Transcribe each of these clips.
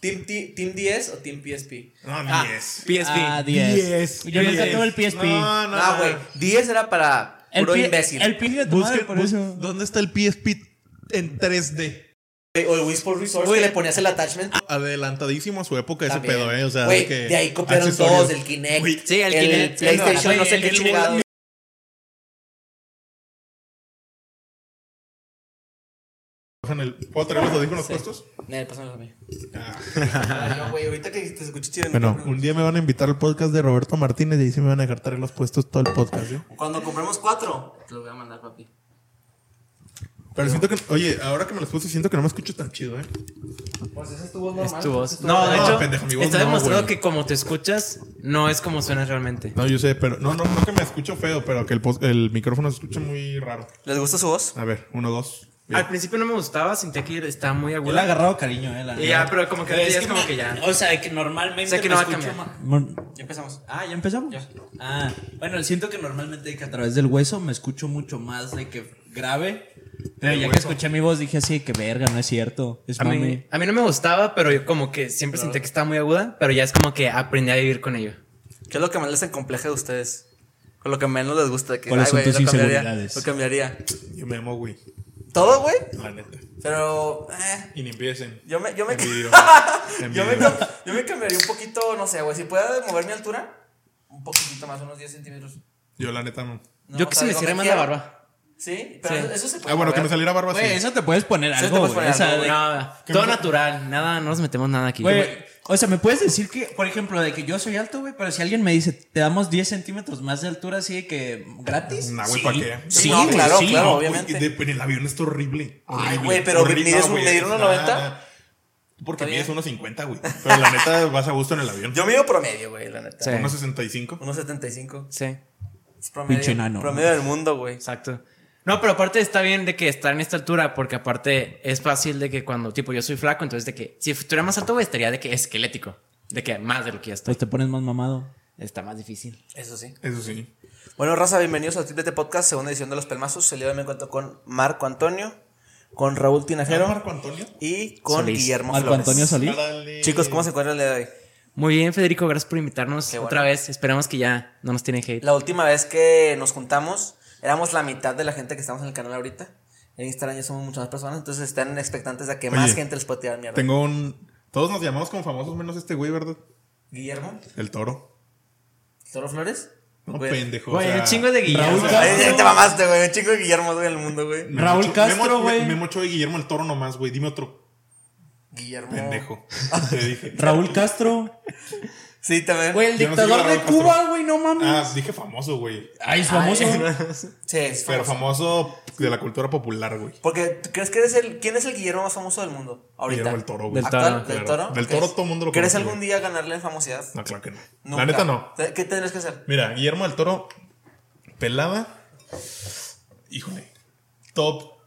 ¿Team, ¿Team 10 o Team PSP? No, Ah, 10. PSP. Ah, 10. 10. Yo nunca tuve el PSP. No, no, Ah, no. güey. 10 era para El puro imbécil. El PSP de tu madre, Busque- por bus- eso. ¿Dónde está el PSP en 3D? O el Wii Sports Resort que le ponías el attachment. Adelantadísimo a su época ese También. pedo, ¿eh? O sea, Güey, de, que de ahí copiaron todos, el Kinect, Güey, Sí, el el, Kinect, PlayStation, no, no sé el qué chingado. El- ¿Puedo traer los audífonos puestos? Eh, pásamelo a mí. Ay, no, güey, ahorita que te escuché chido. Bueno, un día me van a invitar al podcast de Roberto Martínez y ahí sí me van a dejar traer los puestos todo el podcast, ¿eh? Cuando compremos cuatro, te lo voy a mandar, papi. Pero siento que, oye, ahora que me los puse, siento que no me escucho tan chido, ¿eh? Pues esa es tu voz normal. Es tu voz. No, de No, hecho, pendejo, mi voz está no, demostrado güey. que como te escuchas, no es como suenas realmente. No, yo sé, pero no, no, no que me escucho feo, pero que el, el micrófono se escucha muy raro. ¿Les gusta su voz? A ver, uno, dos. Bien. Al principio no me gustaba, sentía que estaba muy Yo le he aguda. agarrado cariño, eh. la Y ya, pero como que Pero ya es como que ya. O sea, que normalmente. Sé que me no va a cambiar. Ya empezamos. Ah, ¿ya empezamos? Ah, bueno, siento que normalmente que a través del hueso me escucho mucho más de que grave. Pero ya que escuché mi voz dije así, que verga, no es cierto. Es A mí, mami. a mí no me gustaba, pero yo como que siempre sentí que estaba muy aguda, pero ya es como que aprendí a vivir con ello. ¿Qué es lo que más les encompleja de ustedes? Con lo que menos les gusta. Que, ¿Cuáles ay, son güey, tus lo cambiaría. inseguridades? Lo cambiaría. Yo me amo, güey. ¿Todo, güey? La neta. Pero. Eh, Y ni empiecen. yo me. Yo me, Envidio. yo, me, yo me cambiaría un poquito, no sé, güey. Si puedo mover mi altura, un poquitito más, unos 10 centímetros. Yo, la neta, no. No, yo que se me cierre más la barba. Sí, pero Sí. Eso, eso se puede. Ah, bueno, que me saliera barba así. Güey, eso te puedes poner Sí, te algo, puedes poner algo, No, todo natural, nada, no nos metemos nada aquí. Güey, o sea, me puedes decir que, por ejemplo, de que yo soy alto, güey, pero si alguien me dice, te damos 10 centímetros más de altura, así de que gratis. Nah, güey, Sí. ¿para qué? Sí, No, claro, sí. claro, No, obviamente. de- en el avión está horrible. Ay, Horrible, güey, pero horrible. mides un- güey, medir unos nah, 90. nah. Porque Está mides bien. 1.50, güey. Pero la neta vas a gusto en el avión. Yo mido promedio, güey, la neta. Sí. 1.65. 1.75. Sí, Es promedio. Pinche enano. Promedio del mundo, güey. exacto. No, pero aparte está bien de que estar en esta altura, porque aparte es fácil de que cuando, tipo, yo soy flaco, entonces de que si estuviera más alto, güey, estaría de que esquelético. De que más de lo que ya estoy. Pues te pones más mamado. Está más difícil. Eso sí. Eso sí. Bueno, raza, bienvenidos al Triplete Podcast, segunda edición de Los Pelmazos. El día de hoy me encuentro con Marco Antonio, con Raúl Tinajero ¿Ah, Marco Antonio? y con Solís. Guillermo Marco Flores. Antonio Solís. Chicos, ¿cómo se encuentran el día de hoy? Muy bien, Federico, gracias por invitarnos bueno. otra vez. Esperamos que ya no nos tienen hate. La última vez que nos juntamos, éramos la mitad de la gente que estamos en el canal ahorita. En Instagram ya somos muchas más personas, entonces están expectantes de que más Oye, gente les pueda tirar mierda. Tengo un. Todos nos llamamos como famosos menos este güey, ¿verdad? Guillermo, El toro. ¿Toro Flores? No, Güey. pendejo. Güey, o sea, un chingo de Guillermo. Raúl Ay, ya te mamaste, güey. Un chico de Guillermo, güey, en el mundo, güey. Raúl Castro, güey. Memo Ochoa y Guillermo el toro nomás, güey. Dime otro. Guillermo. Pendejo. Te dije. Raúl Castro. Sí, también. Güey, el Yo no sé dictador de Cuba, güey, no mames. Ah, dije famoso, güey. Ay, es famoso. Sí, es Pero famoso. famoso de la cultura popular, güey. Porque, ¿tú ¿crees que eres el. ¿Quién es el Guillermo más famoso del mundo? Ahorita. Guillermo el toro, güey. Del ¿Actual? Toro, ¿Del claro. toro? Del todo mundo lo ¿Quieres conoce, algún güey. día ganarle en famosidad? No, claro que no. Nunca. La neta no. ¿Qué tendrías que hacer? Mira, Guillermo del Toro, pelada. Híjole. Top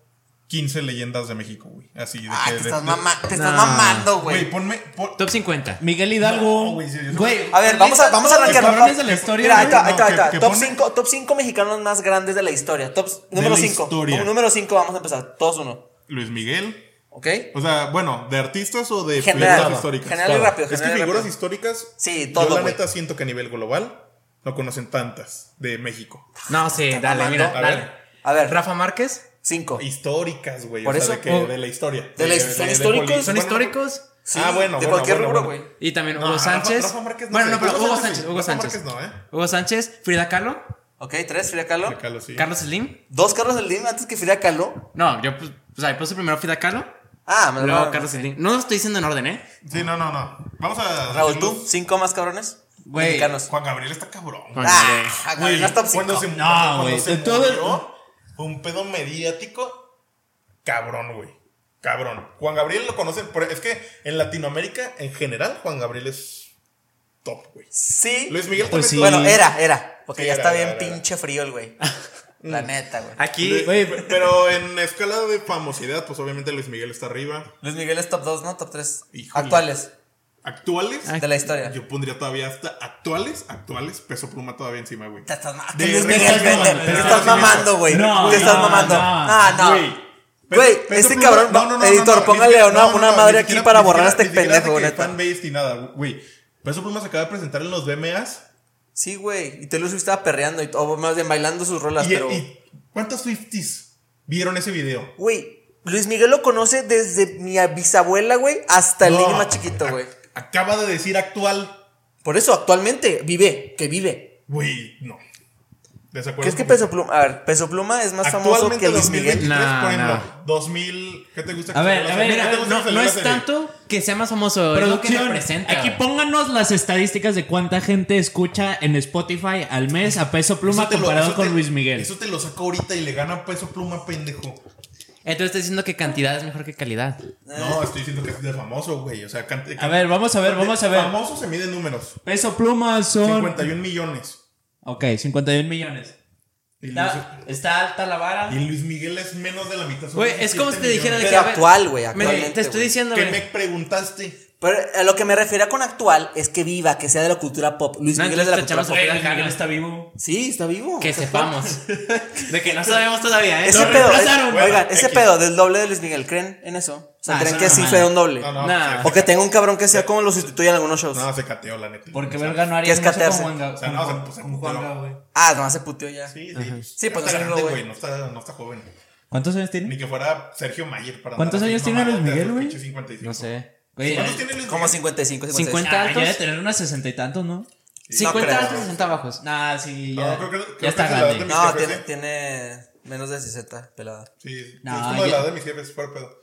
15 leyendas de México, güey. Así de Ah, que. te de- estás, de- mama- te estás No. mamando, Güey, güey. ponme. pon- Top 50. Miguel Hidalgo. No, güey, sí, yo Güey, A ver, vamos a, vamos a arrancar. cabrones de la historia. Mira, ahí está, güey, ahí está, no, ahí está. que- que Top pone- 5 top cinco mexicanos más grandes de la historia. Top, número la 5. historia. Número 5 vamos a empezar. Todos uno. Luis Miguel. ¿Ok? O sea, bueno, ¿de artistas o de General. figuras históricas? General y Todo. rápido, Es que y figuras rápido. históricas. Sí, Yo todo, la güey. neta siento que a nivel global no conocen tantas de México. No, sí, dale, mira, A dale. ver. A ver, Rafa Márquez. 5. Históricas, güey. Por o sea, eso, de, que, o- de la historia. de la- son históricos, ¿Son históricos? Sí, ah, bueno. de bueno, cualquier bueno, rubro, bueno. güey. Y también No, Hugo Rafa- Sánchez. Rafa Márquez no bueno, sé. no, pero Hugo Hugo Sánchez. Hugo Rafa Sánchez. No, ¿eh? Hugo Sánchez, Frida Kahlo, Ok, 3, Frida Kahlo. De Carlos, sí. Carlos Slim. Dos Carlos Slim antes que Frida Kahlo. No, yo pues, o sea, puse primero Frida Kahlo, Ah, me lo luego no, Carlos Slim. No lo estoy diciendo en orden, ¿eh? Sí, no, no, no. Vamos a. Raúl. ¿tú? ¿Cinco más cabrones? Güey. Juan Gabriel está cabrón. Juan Ah, Gabriel. güey, no es top 5. Cuando se, No, güey, todo- fue un pedo mediático cabrón, güey. Cabrón. Juan Gabriel lo conocen. por- es que en Latinoamérica, en general, Juan Gabriel es top, güey. Sí. Luis Miguel Pues también. sí. Bueno, era, era. Porque Sí, ya era, está era, bien era. pinche frío el güey. La neta, güey. Aquí, Güey, Pero en escala de famosidad, pues obviamente Luis Miguel está arriba. Luis Miguel es top 2, ¿no? Top 3. Híjole. Actuales Actuales, de la historia. yo pondría todavía hasta actuales, actuales, peso pluma todavía encima, güey. Te estás, ma- De de Te estás mamando, güey. No, Te estás no, mamando. no. Ah, no. Güey, este cabrón, no, no, no, editor, no, no, ni póngale una- una madre aquí siquiera- para borrar a este pendejo, neta. fanbase ni nada, güey. Peso Pluma se acaba de presentar en los BMAs. Sí, güey. Y Taylor Swift estaba perreando y o más bien bailando sus rolas, Y, pero. y ¿Cuántos Swifties vieron ese video? Güey, Luis Miguel lo conoce desde mi bisabuela, güey, hasta el niño más chiquito, güey. Acaba de decir actual. Por eso, actualmente, vive, que vive. Güey, no. Desacuerdo. ¿Qué es que Peso Pluma? A ver, Peso Pluma es más famoso Actualmente que Luis Miguel. 2023, No, por ejemplo, no. 2000, ¿qué te gusta? que A ver, a ver, no, no es serie? tanto que sea más famoso, es lo que Producción, representa. aquí pónganos las estadísticas de cuánta gente escucha en Spotify al mes a Peso Pluma Eso te lo- comparado con te- Luis Miguel. Eso te lo saco ahorita y le gana peso pluma, pendejo. Entonces estás diciendo que cantidad es mejor que calidad. No, estoy diciendo que es de famoso, güey. O sea, cante- A ver, vamos a ver, vamos a ver. Famoso se mide en números. Peso Pluma son. 51 millones. Ok, 51 millones. Está, está alta la vara. y Luis Miguel es menos de la mitad. Güey, es como si 17 te dijera de millones. que. Pero actual, güey, Te estoy diciendo, ¿Qué güey. me preguntaste? Pero a lo que me refiero con actual es que viva, que sea de la cultura pop. Luis No, Miguel es de la cultura pop. Luis Miguel está vivo. Sí, está vivo. Que sepamos. de que no sabemos todavía, ¿eh? Ese Lo pedo, es- oigan, ese X. pedo del doble de Luis Miguel, ¿creen en eso? O sea, Ah, ¿creen que no sí fue un doble? No, no, Nah. se- O que tenga un cabrón que sea como lo sustituye en algunos shows. No, se cateó, la neta. Porque Belga no haría ¿Qué es catearse? O sea, no, se- pues, puteó. Ah, nomás se puteó ya. Sí, sí. Sí, pues, no güey. No está, no está joven. ¿Cuántos años tiene? Ni que fuera Sergio Mayer para ¿Cuántos años tiene Luis Miguel, güey? pinches 55. No sé. Güey, ¿Cuántos tiene Luis Como Miguel? 55, 56. 50. ah, ya altos? de tener unos sesenta y tantos, ¿no? 50 creo. altos, 60 bajos. Nah, sí, No, ya, creo que- creo ya está es de la edad grande. de mis No, jefes, tiene, ¿eh? tiene menos de 60 pelada. Sí, No, es como de ya- la edad de mis jefes, fuera pedo.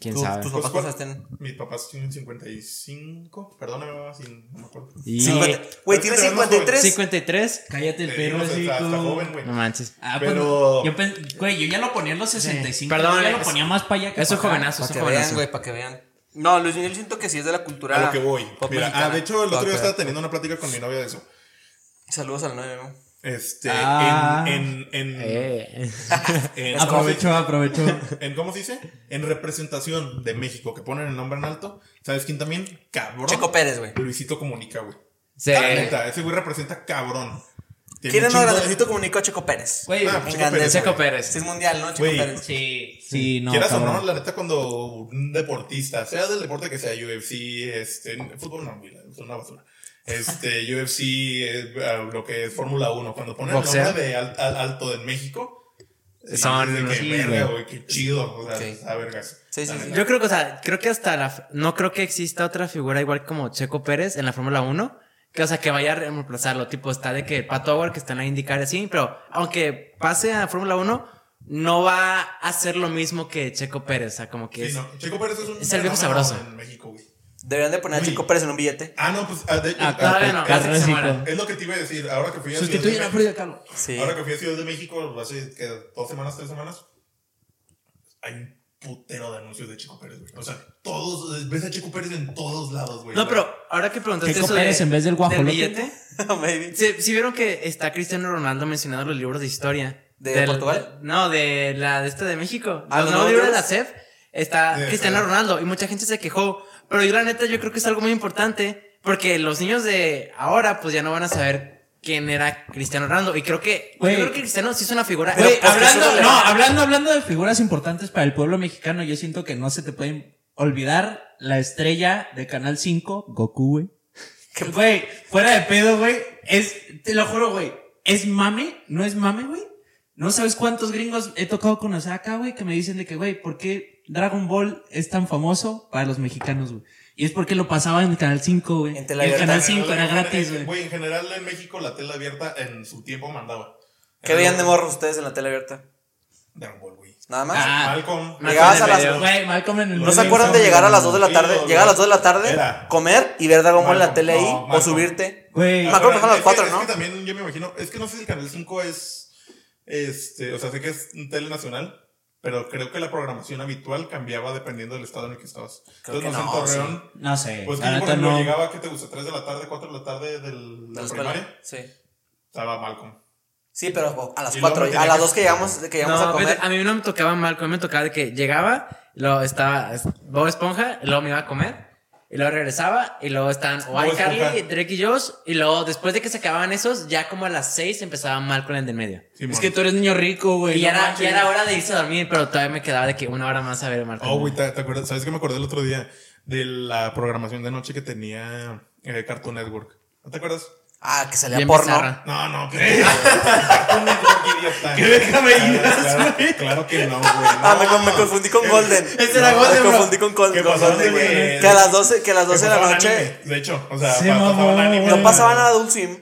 ¿Quién Tus- sabe? tus Pues, papás ¿cuál- cosas tienen. Mis papás tienen 55. Perdóname, mamá, si no me acuerdo. Y... 50 Güey, Pero tiene te ves más 53. 53. Cállate el Eh, perro, no sé, así está, está como- joven, güey. No manches. Ah, Pero- pero. Yo pen- güey, yo ya lo ponía en los 65. Perdón, yo ya lo es- ponía más para allá que Eso es para acá. jovenazo, Para eso que vean, jovenazo. güey, para que vean. No, Luis Miguel siento que sí es de la cultura. A lo que voy. Mira, ah, de hecho, el otro día estaba teniendo una plática con mi novia de eso. Saludos al novio. Este, Ah. en, en, en, Eh. en- Aprovechó, aprovechó. en- ¿cómo se dice? En representación de México, que ponen el nombre en alto. ¿Sabes quién también? Cabrón. Checo Pérez, güey. Luisito Comunica, güey. Sí. La neta, ese güey representa cabrón. Tiene ¿Quién es un más chingo de- grandecito comunicó a Checo Pérez? Güey, Ah, En Checo. Pérez, Checo. Pérez. Sí, es mundial, ¿no? Checo Güey. Pérez. sí, sí, no. Quieras o cabrón. no, la neta, cuando un deportista, sea del deporte que sea, UFC, este, fútbol no, es una basura. Este, UFC, eh, lo que es Fórmula 1, cuando ponen el nombre de al- al- alto de México, Son- que sí, verga, güey. qué chido, o sea, Sí. a vergas. Sí, sí, sí. Yo creo que, o sea, creo que hasta la. No creo que exista otra figura igual como Checo Pérez en la Fórmula 1. Que, o sea, que vaya a reemplazarlo. Tipo, está de que Pato Howard que está en la IndyCar y así. Pero aunque pase a Fórmula 1, no va a hacer lo mismo que Checo Pérez. O sea, como que Sí, es. no, Checo Pérez es un es el viejo sabroso. en México, güey. Deberían de poner a. Checo Pérez en un billete. Ah, no, pues, ah, de- Ah, ah, todavía no, es- casi se Carrasco. muera. Es lo que te iba a decir, ahora que fui a Ciudad de Sustituyen a México- Frida Kahlo. Sí. Ahora que fui a Ciudad de México, hace que dos semanas, tres semanas, hay putero de anuncios de Chico Pérez, güey. O sea, todos, ves a Chico Pérez en todos lados, güey. No, pero ahora que preguntaste Checo eso Pérez de- en vez del guajolote. billete. Maybe. ¿sí, sí vieron que está Cristiano Ronaldo mencionando los libros de historia? ¿De Del- Portugal? de- no, de la de este de México. Ah, los ¿los nuevos libros de la? CEF. Está Sí, Cristiano sí. Ronaldo y mucha gente se quejó. Pero yo la neta yo creo que es algo muy importante porque los niños de ahora pues ya no van a saber quién era Cristiano Ronaldo. Y creo que, Güey. yo creo que Cristiano sí es una figura. Güey, pues, hablando, no, hablando, hablando de figuras importantes para el pueblo mexicano, yo siento que no se te puede olvidar la estrella de Canal 5, Goku, güey. Güey, fuera de pedo, güey, es, te lo juro, güey, es mame, no es mame, güey. No sabes cuántos gringos he tocado conocer acá, güey, que me dicen de que, güey, ¿por qué Dragon Ball es tan famoso para los mexicanos, güey? Y es porque lo pasaba en Canal 5, güey. En Y tele el abierta. Canal En 5 era gratis, güey. Güey, en general en México la tela abierta en su tiempo mandaba. ¿Qué veían de morros ustedes en la tele abierta? Dragon Ball, güey. Nada más. Ah, Malcolm. Llegabas a las-. Güey, Malcolm en el ¿No se acuerdan de llegar a las 2 de la tarde? Llegar a las no. 2 de la tarde, comer y ver Dragon Ball en la Malcolm. tele ahí o Malcolm. subirte. Güey, Me acuerdo que Ahora, son las es cuatro, es ¿no? que también yo me imagino, es que no sé si el Canal 5 es, este, o sea, sé que es un tele nacional, pero creo que la programación habitual cambiaba dependiendo del estado en el que estabas. Creo Entonces, que no sé, en Torreón, No sé. pues que yo, por ejemplo, no. llegaba, ¿qué te gusta? ¿3 de la tarde, 4 de la tarde del, ¿De la primaria? Sí. Estaba Malcolm. Sí, pero a las Y luego 4. me A las que- 2 que llegamos, que llegamos No, a comer. a mí no me tocaba mal, a mí me tocaba de que llegaba, luego estaba es- Bob Esponja, luego me iba a comer, Y luego regresaba y luego estaban o iCarly. Drake y Josh. Y luego después de que se acababan esos, ya como a las 6 empezaba mal con el del medio. Es que tú eres niño rico, güey. Y no era, ya era hora de irse a dormir, pero todavía me quedaba de que una hora más a ver Marco. Oh, güey, ¿te, te acuerdas? ¿Sabes qué me acordé el otro día? De la programación de noche que tenía eh, Cartoon Network. ¿No te acuerdas? Ah, que salía Bien porno. bizarra. No, no, Network, idiota. ¿Qué déjame ir, Claro, claro, claro que no, güey. Ah, me, no. con- me confundí con Golden. Ese era Golden, Me bro. confundí con, Gol- ¿Qué con pasó? Golden, güey. Que- Que a las 12, que a las 12 de la pasaban noche anime, de hecho, o sea, pa- anime. güey. no pasaban a Adult Swim.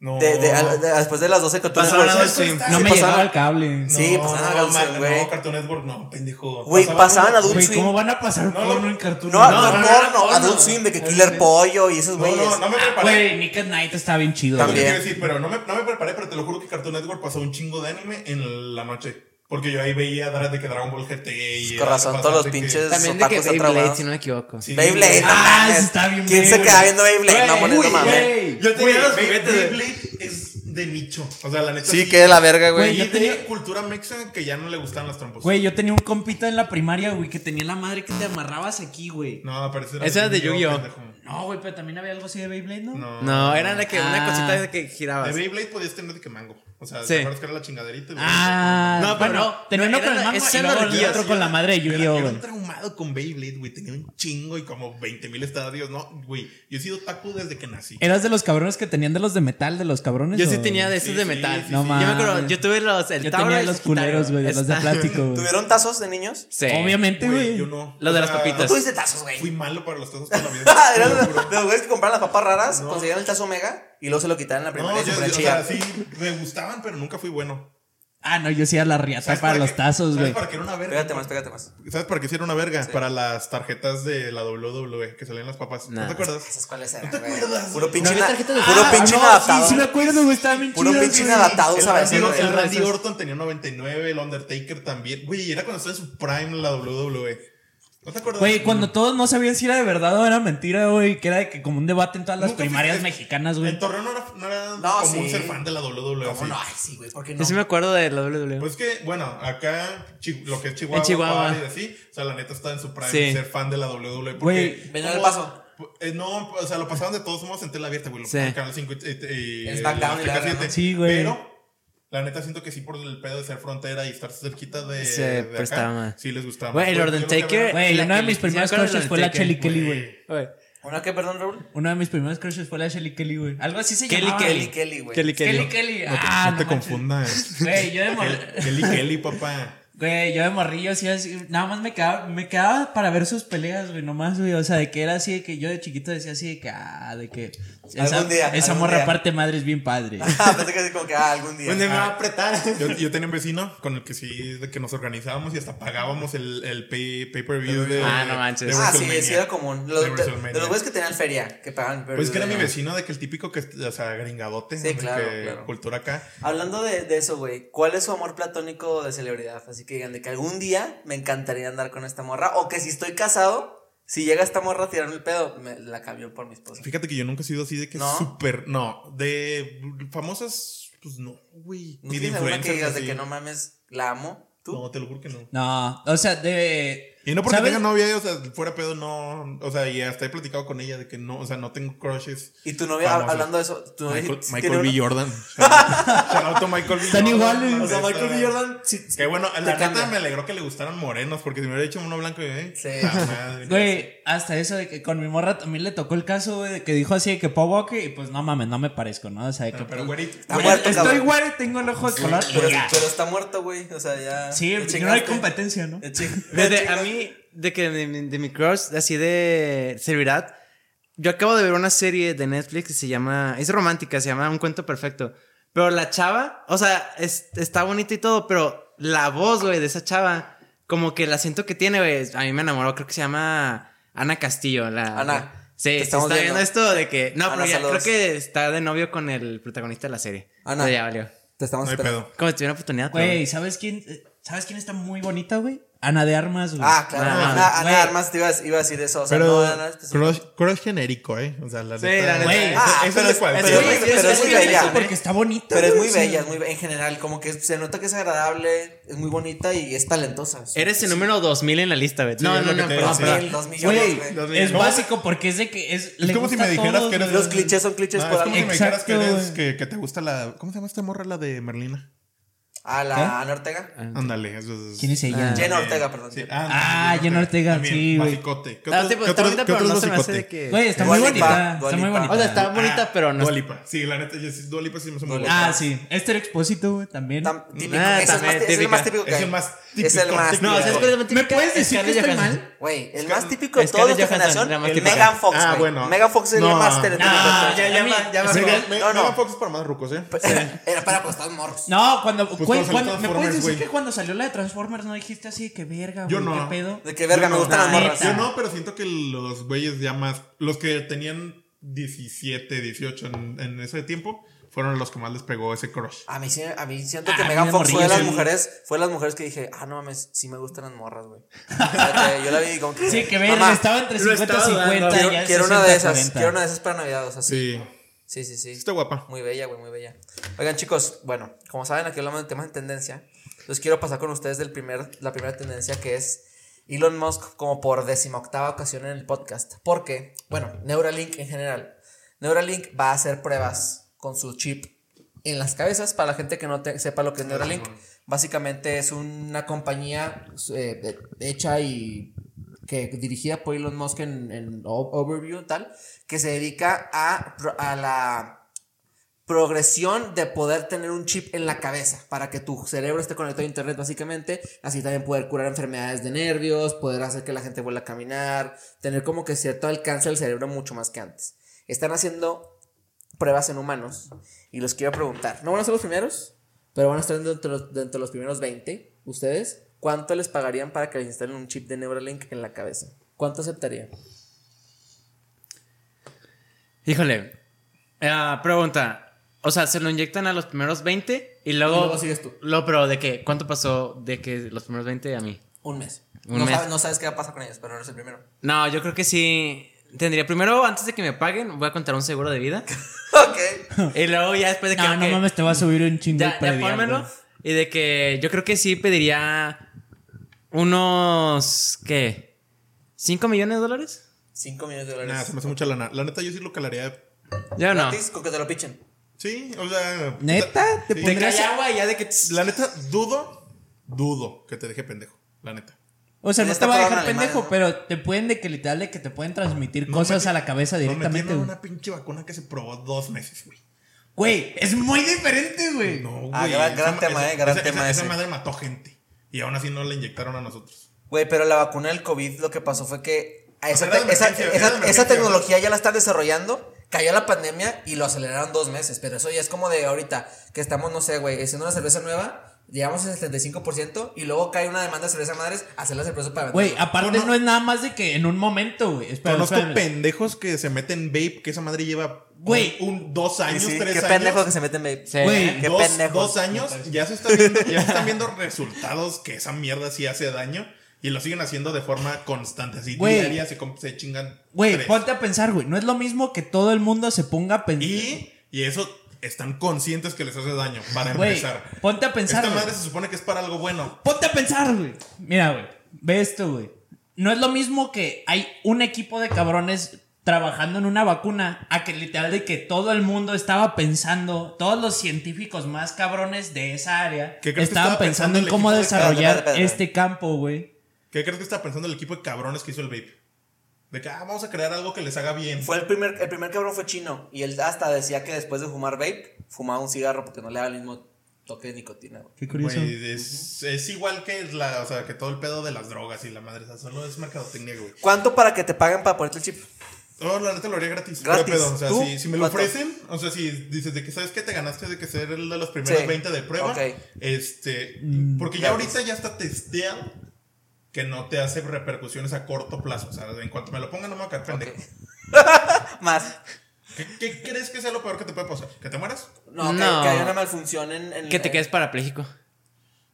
No. De, de- al- de- después de las 12 Cartoon Pasaban Network. Adult Swim. Sí, No me pasaban- llegaba el cable. Sí, no, pasaban a no, Adult man, Swim, güey. No, Cartoon Network, no, pendejo. Güey, pasaban a Adult Swim. ¿cómo van a pasar No, porno no. en Cartoon No, no, No, no, no, porno, no, no. Adult Swim, de que Killer Pollo y esos No, güeyes. no, no me preparé. Güey, Nick at Night está bien chido. También. quiero decir, pero no me, no me preparé, pero te lo juro que Cartoon Network pasó un chingo de anime en la noche. Porque yo ahí veía de que Dragon Ball GT y... Con razón, todos los de que- pinches- También de que Beyblade, si no me equivoco. Sí, Beyblade, güey. no Ah, mames. eso está bien ¿Quién se queda viendo Beyblade? No, no mames. Yo tenía los juguetes, güey. Beyblade es de nicho. O sea, la neta Sí, que de la verga, güey. Yo de tenía- cultura mexa que ya no le gustaban las trompos. Güey, yo tenía un compita en la primaria, güey, que tenía la madre que te amarrabas aquí, güey. No, pero ese era de Yu-Gi-Oh. No, güey, pero también había algo así de Beyblade, ¿no? No. No, era de que una Ah. cosita de que De girabas. Beyblade podías tener de que mango. O sea, Sí. ¿te acuerdas que era la chingaderita? Ah, No, pero bueno, no, tenía no, uno con el mango ese y luego otro con la madre de Yu-Gi-Oh, un traumado con Beyblade, güey. Tenía un chingo y como 20 mil estadios. No, güey. Yo he sido taku desde que nací. ¿Eras de los cabrones que tenían de los de metal, de los cabrones? Yo sí tenía de esos Sí, de metal. sí, No sí. Yo me acuerdo, yo tuve los. El Yo tenía y los culeros, güey, los de plástico, güey. ¿Tuvieron tazos de niños? Sí. Obviamente, Güey, yo no. Lo O de sea, las papitas. ¿No tuviste tazos, güey? Fui malo para los tazos toda la vida. Ah, Eran los güeyes que compraban las papas raras, No. conseguían el tazo Omega y luego se lo quitaban en la primaria No, yo, o sea, sí, me gustaban, pero nunca fui bueno. Ah, no, yo sí era la riata ¿Sabes para los tazos, ¿Sabes güey. para qué era una verga? Pégate más, pégate más. ¿Sabes para qué sí era una verga? Para las tarjetas de la WWE que salían las papas. ¿No Nah. te acuerdas? ¿Esas cuáles eran, ¿No te acuerdas? Puro pinche, No tarjetas de- puro Ah, pinche no, inadaptado. Sí, sí me acuerdo, güey, estaban bien Puro pinche güey. inadaptados El el. Randy Orton tenía 99, el Undertaker también. Güey, era cuando estaba en su prime la WWE. ¿No te acuerdas? Güey, cuando todos no sabían si era de verdad o era mentira, güey, que era de que como un debate en todas las Nunca primarias mexicanas, güey. En Torreón no era, no era No, común sí. ser fan de la WWE. ¿Cómo así. no? Ay, sí, güey, ¿por qué no? Yo sí me acuerdo de la WWE. Pues que, bueno, acá Chi- lo que es Chihuahua, En Chihuahua. Juárez y así, o sea, la neta está en su prime Sí. ser fan de la WWE. Porque, Güey, Venía del como- paso. eh, no, o sea, lo pasaban de todos modos en tela abierta, güey. Lo Sí. en Canal 5 y, y, y El SmackDown y la Azteca verga, 7. ¿no? Sí, güey. Pero, la neta siento que sí, por el pedo de ser frontera y estar cerquita de, Se de prestaba acá, más. sí les gustaba. Güey, el Undertaker- había- Güey, una de mis ¿sí primeras crushes fue la? Shelly Kelly, güey. ¿Una qué, perdón, Raúl? Una de mis primeras crushes fue la Shelly Kelly, güey. Algo así se Kelly llamaba. Kelly, Kelly, güey. Kelly Kelly Kelly. Kelly. No te, ah, no te manches. confundas. Güey, yo de. Kelly Kelly, papá. Güey, yo de morrillo así, así, nada más me quedaba, me quedaba para ver sus peleas, güey, nomás, güey, o sea, de que era así, de que yo de chiquito decía así, de que, ah, de que esa, Algún día, esa algún morra día. parte madre es bien padre. Ah, pensé que así como que, ah, algún día. ¿Dónde me va a apretar? Yo, yo tenía un vecino con el que sí, de que nos organizábamos y hasta pagábamos el, el pay, per view de, Ah, no manches. de Ah, sí, sí, era común. Los- De de, WrestleMania. de los güeyes que tenían feria, que pagaban. Pues es que era mi vecino de que el típico que, o sea, gringadote. Sí, claro, que claro. Cultura acá. Hablando de, de eso, güey, ¿cuál es su amor platónico de celebridad? Así que digan de que algún día me encantaría andar con esta morra, o que si estoy casado, si llega esta morra a tirarme el pedo, me la cambio por mi esposa. Fíjate que yo nunca he sido así de que ¿No? súper. No, de famosas, pues no, güey. ¿No Ni de tienes alguna que influencers. digas de así. que no mames, la amo? ¿Tú? No, te lo juro que no. No, o sea, de... Y no porque ¿sabes? tenga novia, o sea, fuera pedo, no. O sea, y hasta he platicado con ella de que no, o sea, no tengo crushes. Y tu novia, hablando de eso, tu novia Michael, Michael B. una- Jordan. Shout out to Michael B. Están iguales. O sea. Michael B. Jordan, sí, Que bueno, la te neta cambia. me alegró que le gustaran morenos, porque si me hubiera dicho uno blanco, ¿eh? Sí. madre. Güey, hasta eso de que con mi morra también le tocó el caso, güey, de que dijo así de que Paul Walker y pues no mames, no me parezco, ¿no? O sea, de que Pero, pues, güey, muerto, estoy güey, tengo el ojo de color. Pero, está muerto, güey. O sea, ya. Sí, no hay competencia, ¿no? A chingaste. Mí, de que de, mi- de mi crush, así de celebridad, yo acabo de ver una serie de Netflix que se llama, es romántica, se llama Un Cuento Perfecto. Pero la chava, o sea, es- está bonita y todo, pero la voz, güey, de esa chava, como que el acento que tiene, güey, a mí me enamoró, creo que se llama Ana Castillo. La, Ana, Sí, estamos está viendo. viendo. esto de que, no, Ana, pero ya saludos. creo que está de novio con el protagonista de la serie. Ana. Pero ya valió. Te estamos No esperando. Como si tuviera oportunidad. Güey, ¿sabes quién, eh, ¿sabes quién está muy bonita, güey? Ana de Armas, güey. Ah, claro. Ah, Ana, Ana güey. Armas te iba, a- iba a decir eso. O sea, Pero no, Ana específico. crush, crush genérico, ¿eh? O sea, la Sí, neta. Güey, Ah, Ese pero es de pero pero- es muy- pero es muy bella. Porque está bonita. Pero es muy bella, muy be- en general, como que se nota que es agradable, es muy bonita y es talentosa. Eres el número 2000 en la lista. Sí, no, no, no, perdón, decía. perdón. Mil, dos millones, Güey, es básico porque es de que es. Es como si me dijeras que eres-. Los clichés son clichés Ah, es como si me dijeras que, eres, que te gusta la. ¿Cómo se llama esta morra? La de Merlina. Ah, la Ana Ortega. Ándale, eso es. ¿Quién es ella? Ah. Jenna Ortega, perdón. Sí, Ah, Jenna Ortega, También, sí, güey. Basicote. ¿Qué Ah, qué está bonita, pero no se me hace de que. Güey, está muy bonita. Está muy bonita. O sea, está bonita, pero no. Dua Lipa. Sí, la neta, yo sí, me hace muy buena. Ah, sí. Esther Expósito, güey, también. Tam- típico. Ah, ese es, también, más, es el más típico que Es el más Es el típico, más típico. No, o sea, es típico. ¿Me puedes decir que Johansson. mal? Güey, el más típico de toda Johansson, generación. Megan Fox, Ah, bueno. Megan Fox es el más estereotípico. No, ya, ya, A ya. Megan Fox es para más rucos, ¿eh? Era para costar morros. No, cuando. Güey, cuando ¿Me puedes decir güey. que cuando salió la de Transformers no dijiste así de que verga, güey? Yo no. ¿Qué pedo? De que verga, Yo me no. gustan las morras. Yo no, pero siento que los güeyes ya más. Los que tenían 17, 18 en, en ese tiempo fueron los que más les pegó ese crush. A mí, sí, a mí siento que Ah, Megan Fox fue de las mujeres, fue de las mujeres que dije, ah, no mames, sí me gustan las morras, güey. Yo la vi como que. Sí, que mamá, estaba entre lo 50 y estaba 50. dudando. Quiero, ya quiero una 60, de esas, 40. quiero una de esas para Navidad, o sea, sí. Sí. Sí, sí, sí. Está guapa. Muy bella, güey, muy bella. Oigan, chicos, bueno, como saben, aquí hablamos de temas en tendencia. Entonces quiero pasar con ustedes del primer, la primera tendencia que es Elon Musk como por decimoctava ocasión en el podcast. Porque, bueno, Neuralink en general. Neuralink va a hacer pruebas con su chip en las cabezas. Para la gente que no te- sepa lo que es Neuralink, básicamente es una compañía eh, de- hecha y que dirigida por Elon Musk en, en Overview tal, que se dedica a, a la progresión de poder tener un chip en la cabeza para que tu cerebro esté conectado a internet básicamente, así también poder curar enfermedades de nervios, poder hacer que la gente vuelva a caminar, tener como que cierto alcance del cerebro mucho más que antes. Están haciendo pruebas en humanos y los quiero preguntar, no van a ser los primeros, pero van a estar dentro dentro de los primeros 20, ustedes, ¿cuánto les pagarían para que les instalen un chip de Neuralink en la cabeza? ¿Cuánto aceptarían? Híjole. Ah, pregunta. O sea, se lo inyectan a los primeros 20 y luego. Y luego sigues tú. Lo, pero de qué? ¿Cuánto pasó de que los primeros 20 a mí? Un mes. Un no, mes. Sabes, no sabes qué va a pasar con ellos, pero no eres el primero. No, yo creo que sí. Tendría primero, antes de que me paguen, voy a contar un seguro de vida. ok. y luego ya después de que. No, no mames, te va a subir un chingo Ya, ya. Y de que yo creo que sí pediría unos. ¿Qué? ¿5 millones de dólares? 5 millones de dólares. Nah, se me hace mucha lana. La neta, yo sí lo calaría. Yo no. Gratis con que te lo pichen. Sí, o sea. ¿Neta? ¿Te Sí. Te cae agua y ya de que. La neta, dudo, dudo que te deje pendejo. La neta. O sea, Ya no te va a dejar pendejo, ¿no? pero te pueden de que literal de que te pueden transmitir No cosas a la cabeza directamente. güey. una pinche vacuna que se probó dos meses, güey. Güey, es muy diferente, güey. No, güey. Ah, gran- gran esa- tema, eh, gran esa- tema esa- ese. Esa madre mató gente. Y aún así no la inyectaron a nosotros. Güey, pero la vacuna del COVID lo que pasó fue que a esa, te- tecnología ya la están desarrollando. Cayó la pandemia y lo aceleraron dos meses. Pero eso ya es como de ahorita, que estamos, no sé, güey, haciendo una cerveza nueva, llegamos al 75% y luego cae una demanda de cerveza madres, hacer la cerveza para Güey, aparte no es nada más de que en un momento, güey. Conozco espérame. pendejos que se meten vape, que esa madre lleva Güey. un, dos años, sí, tres qué años. pendejo que se meten. Sí. Güey, qué dos, pendejos. dos años, ya se, está viendo, ya se están viendo resultados que esa mierda sí hace daño. Y lo siguen haciendo de forma constante. Así Güey. diaria se, se chingan. Güey, tres. ponte a pensar, güey. No es lo mismo que todo el mundo se ponga a pensar. Y, y eso están conscientes que les hace daño. Para Güey, empezar. ponte a pensar. Esta güey. madre se supone que es para algo bueno. Ponte a pensar, güey. Mira, güey. Ve esto, güey. No es lo mismo que hay un equipo de cabrones trabajando en una vacuna a que literal de que todo el mundo estaba pensando, todos los científicos más cabrones de esa área ¿Qué crees que estaban estaba pensando en cómo de- desarrollar este campo, güey. ¿Qué crees que está pensando el equipo de cabrones que hizo el vape? De que ah, vamos a crear algo que les haga bien. Fue el primer, el primer cabrón fue chino. Y él hasta decía que después de fumar vape, fumaba un cigarro porque no le daba el mismo toque de nicotina, güey. Qué curioso. Güey, es, es igual que la, o sea, que todo el pedo de las drogas y la madre, o sea, solo es mercadotecnia, güey. ¿Cuánto para que te paguen para ponerte el chip? Oh, la neta lo haría gratis. Gratis. Pedo. O sea, ¿Tú? si, si me lo ¿Cuánto? ofrecen, o sea, si dices de que sabes que te ganaste de que ser el de los primeros Sí. 20 de prueba, Ok. este, Mm, porque ya gratis. ahorita ya está testeado que no te hace repercusiones a corto plazo. O sea, en cuanto me lo pongan, no me va a caer pendejo. Más. ¿Qué, qué crees que sea lo peor que te puede pasar? ¿Que te mueras? No, que- No. Que, haya una malfunción en. en- Que te quedes parapléjico.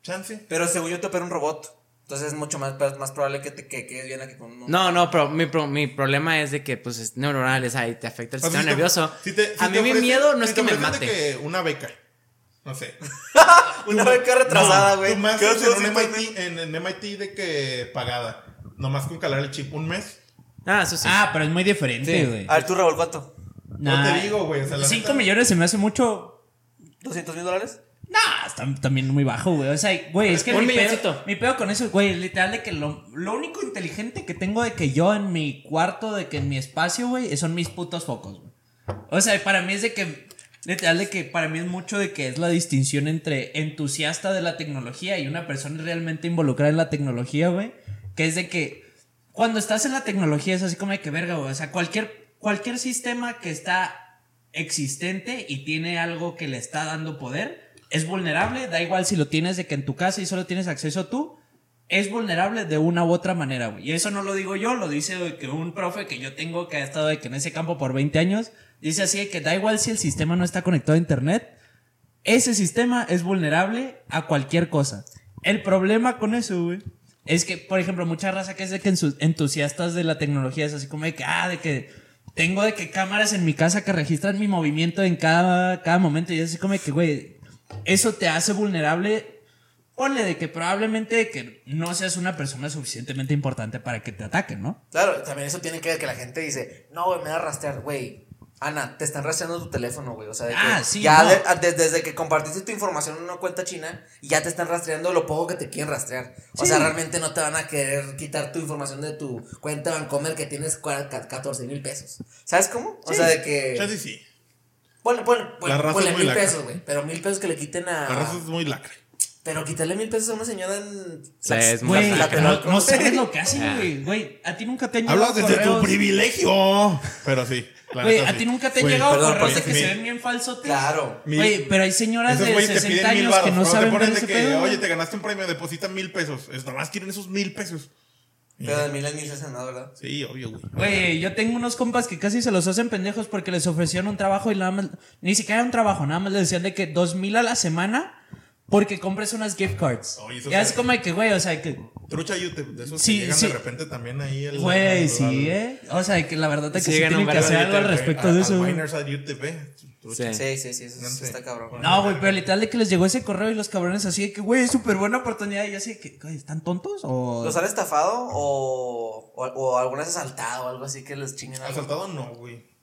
Chance. Pero según yo te opera un robot. Entonces es mucho más, más probable que te que quedes bien aquí con uno. No, no, pero mi, pro- mi problema es de que, pues, es neuronal, es ahí, te afecta el sistema si te- nervioso. si te- si a mí te mi miedo no si es que me mate. que una beca. No sé. Una beca retrasada, güey. Tú más ¿Qué en un MIT, en, en MIT de que pagada. Nomás con calar el chip un mes. Ah, eso sí. Ah, pero es muy diferente, Sí. güey. A ver, tú, Raúl, ¿cuánto? No te digo, güey. O sea, la 5 neta- millones se me hace mucho. ¿200 mil dólares? Nah, está también muy bajo, güey. O sea, güey, es que mi pedo, mi pedo con eso, güey, literal de que lo, lo único inteligente que tengo de que yo en mi cuarto, de que en mi espacio, güey, son mis putos focos, güey. O sea, para mí es de que, literal de que para mí es mucho de que es la distinción entre entusiasta de la tecnología y una persona realmente involucrada en la tecnología, güey. Que es de que cuando estás en la tecnología es así como de que verga, güey. O sea, cualquier, cualquier sistema que está existente y tiene algo que le está dando poder, es vulnerable, da igual si lo tienes de que en tu casa y solo tienes acceso tú, es vulnerable de una u otra manera, güey. Y eso no lo digo yo, lo dice que un profe que yo tengo que ha estado de que en ese campo por 20 años, dice así de que da igual si el sistema no está conectado a internet, ese sistema es vulnerable a cualquier cosa. El problema con eso, güey, es que, por ejemplo, mucha raza que es de que entusiastas de la tecnología es así como de que, ah, de que tengo de que cámaras en mi casa que registran mi movimiento en cada, cada momento y es así como de que, güey, eso te hace vulnerable. Ponle de que probablemente que no seas una persona suficientemente importante para que te ataquen, ¿no? Claro, también eso tiene que ver que la gente dice, no, güey, me va a rastrear, güey. Ana, te están rastreando tu teléfono, güey. O sea, de que Ah, sí, ya no. de- a- de- desde que compartiste tu información en una cuenta china, ya te están rastreando lo poco que te quieren rastrear. O Sí. sea, realmente no te van a querer quitar tu información de tu cuenta Bancomer que tienes cua- ca- 14 mil pesos. ¿Sabes cómo? O sea, de que. Chance sí. Ponle, ponle, ponle, La raza ponle es muy mil lacra. pesos, güey. Pero mil pesos que le quiten a. La raza es muy lacra. Pero quitarle mil pesos a una señora en. Sí, es muy Güey, lacra. no, no sabes lo que hacen, güey. Güey, a ti nunca te han llegado Hablas desde tu privilegio. Pero sí. la Güey, a sí. ti nunca te han llegado perdón, correos de que mi- se ven bien falsos. Claro. Güey, pero hay señoras de te 60 piden mil años que no Te saben ver ponen de ese que, pedo. oye, te ganaste un premio, deposita mil pesos. Es nada más quieren esos mil pesos. Pero de mil en mil se ¿no? ¿verdad? Sí, obvio, güey. Güey, yo tengo unos compas que casi se los hacen pendejos porque les ofrecieron un trabajo y nada más, ni siquiera era un trabajo, nada más les decían de que dos mil a la semana porque compres unas gift cards. Oye, eso y así sí. como de que, güey, o sea, que, Trucha YouTube, de esos Sí, que llegan sí. de repente también ahí. el- güey, sí, eh. O sea, que la verdad es que Sí, sí, llegan tienen que hacer algo al respecto güey, de eso. Miners at YouTube, eh. Trucha. Sí. Sí, sí, sí, eso, No eso sé. está cabrón. No, güey, pero literal de que les llegó ese correo y los cabrones así de que, güey, es súper buena oportunidad. Y yo así de que, güey, ¿están tontos? O. ¿Los han estafado o, o, o alguna vez asaltado o algo así que les chinguen algo? Asaltado no, güey.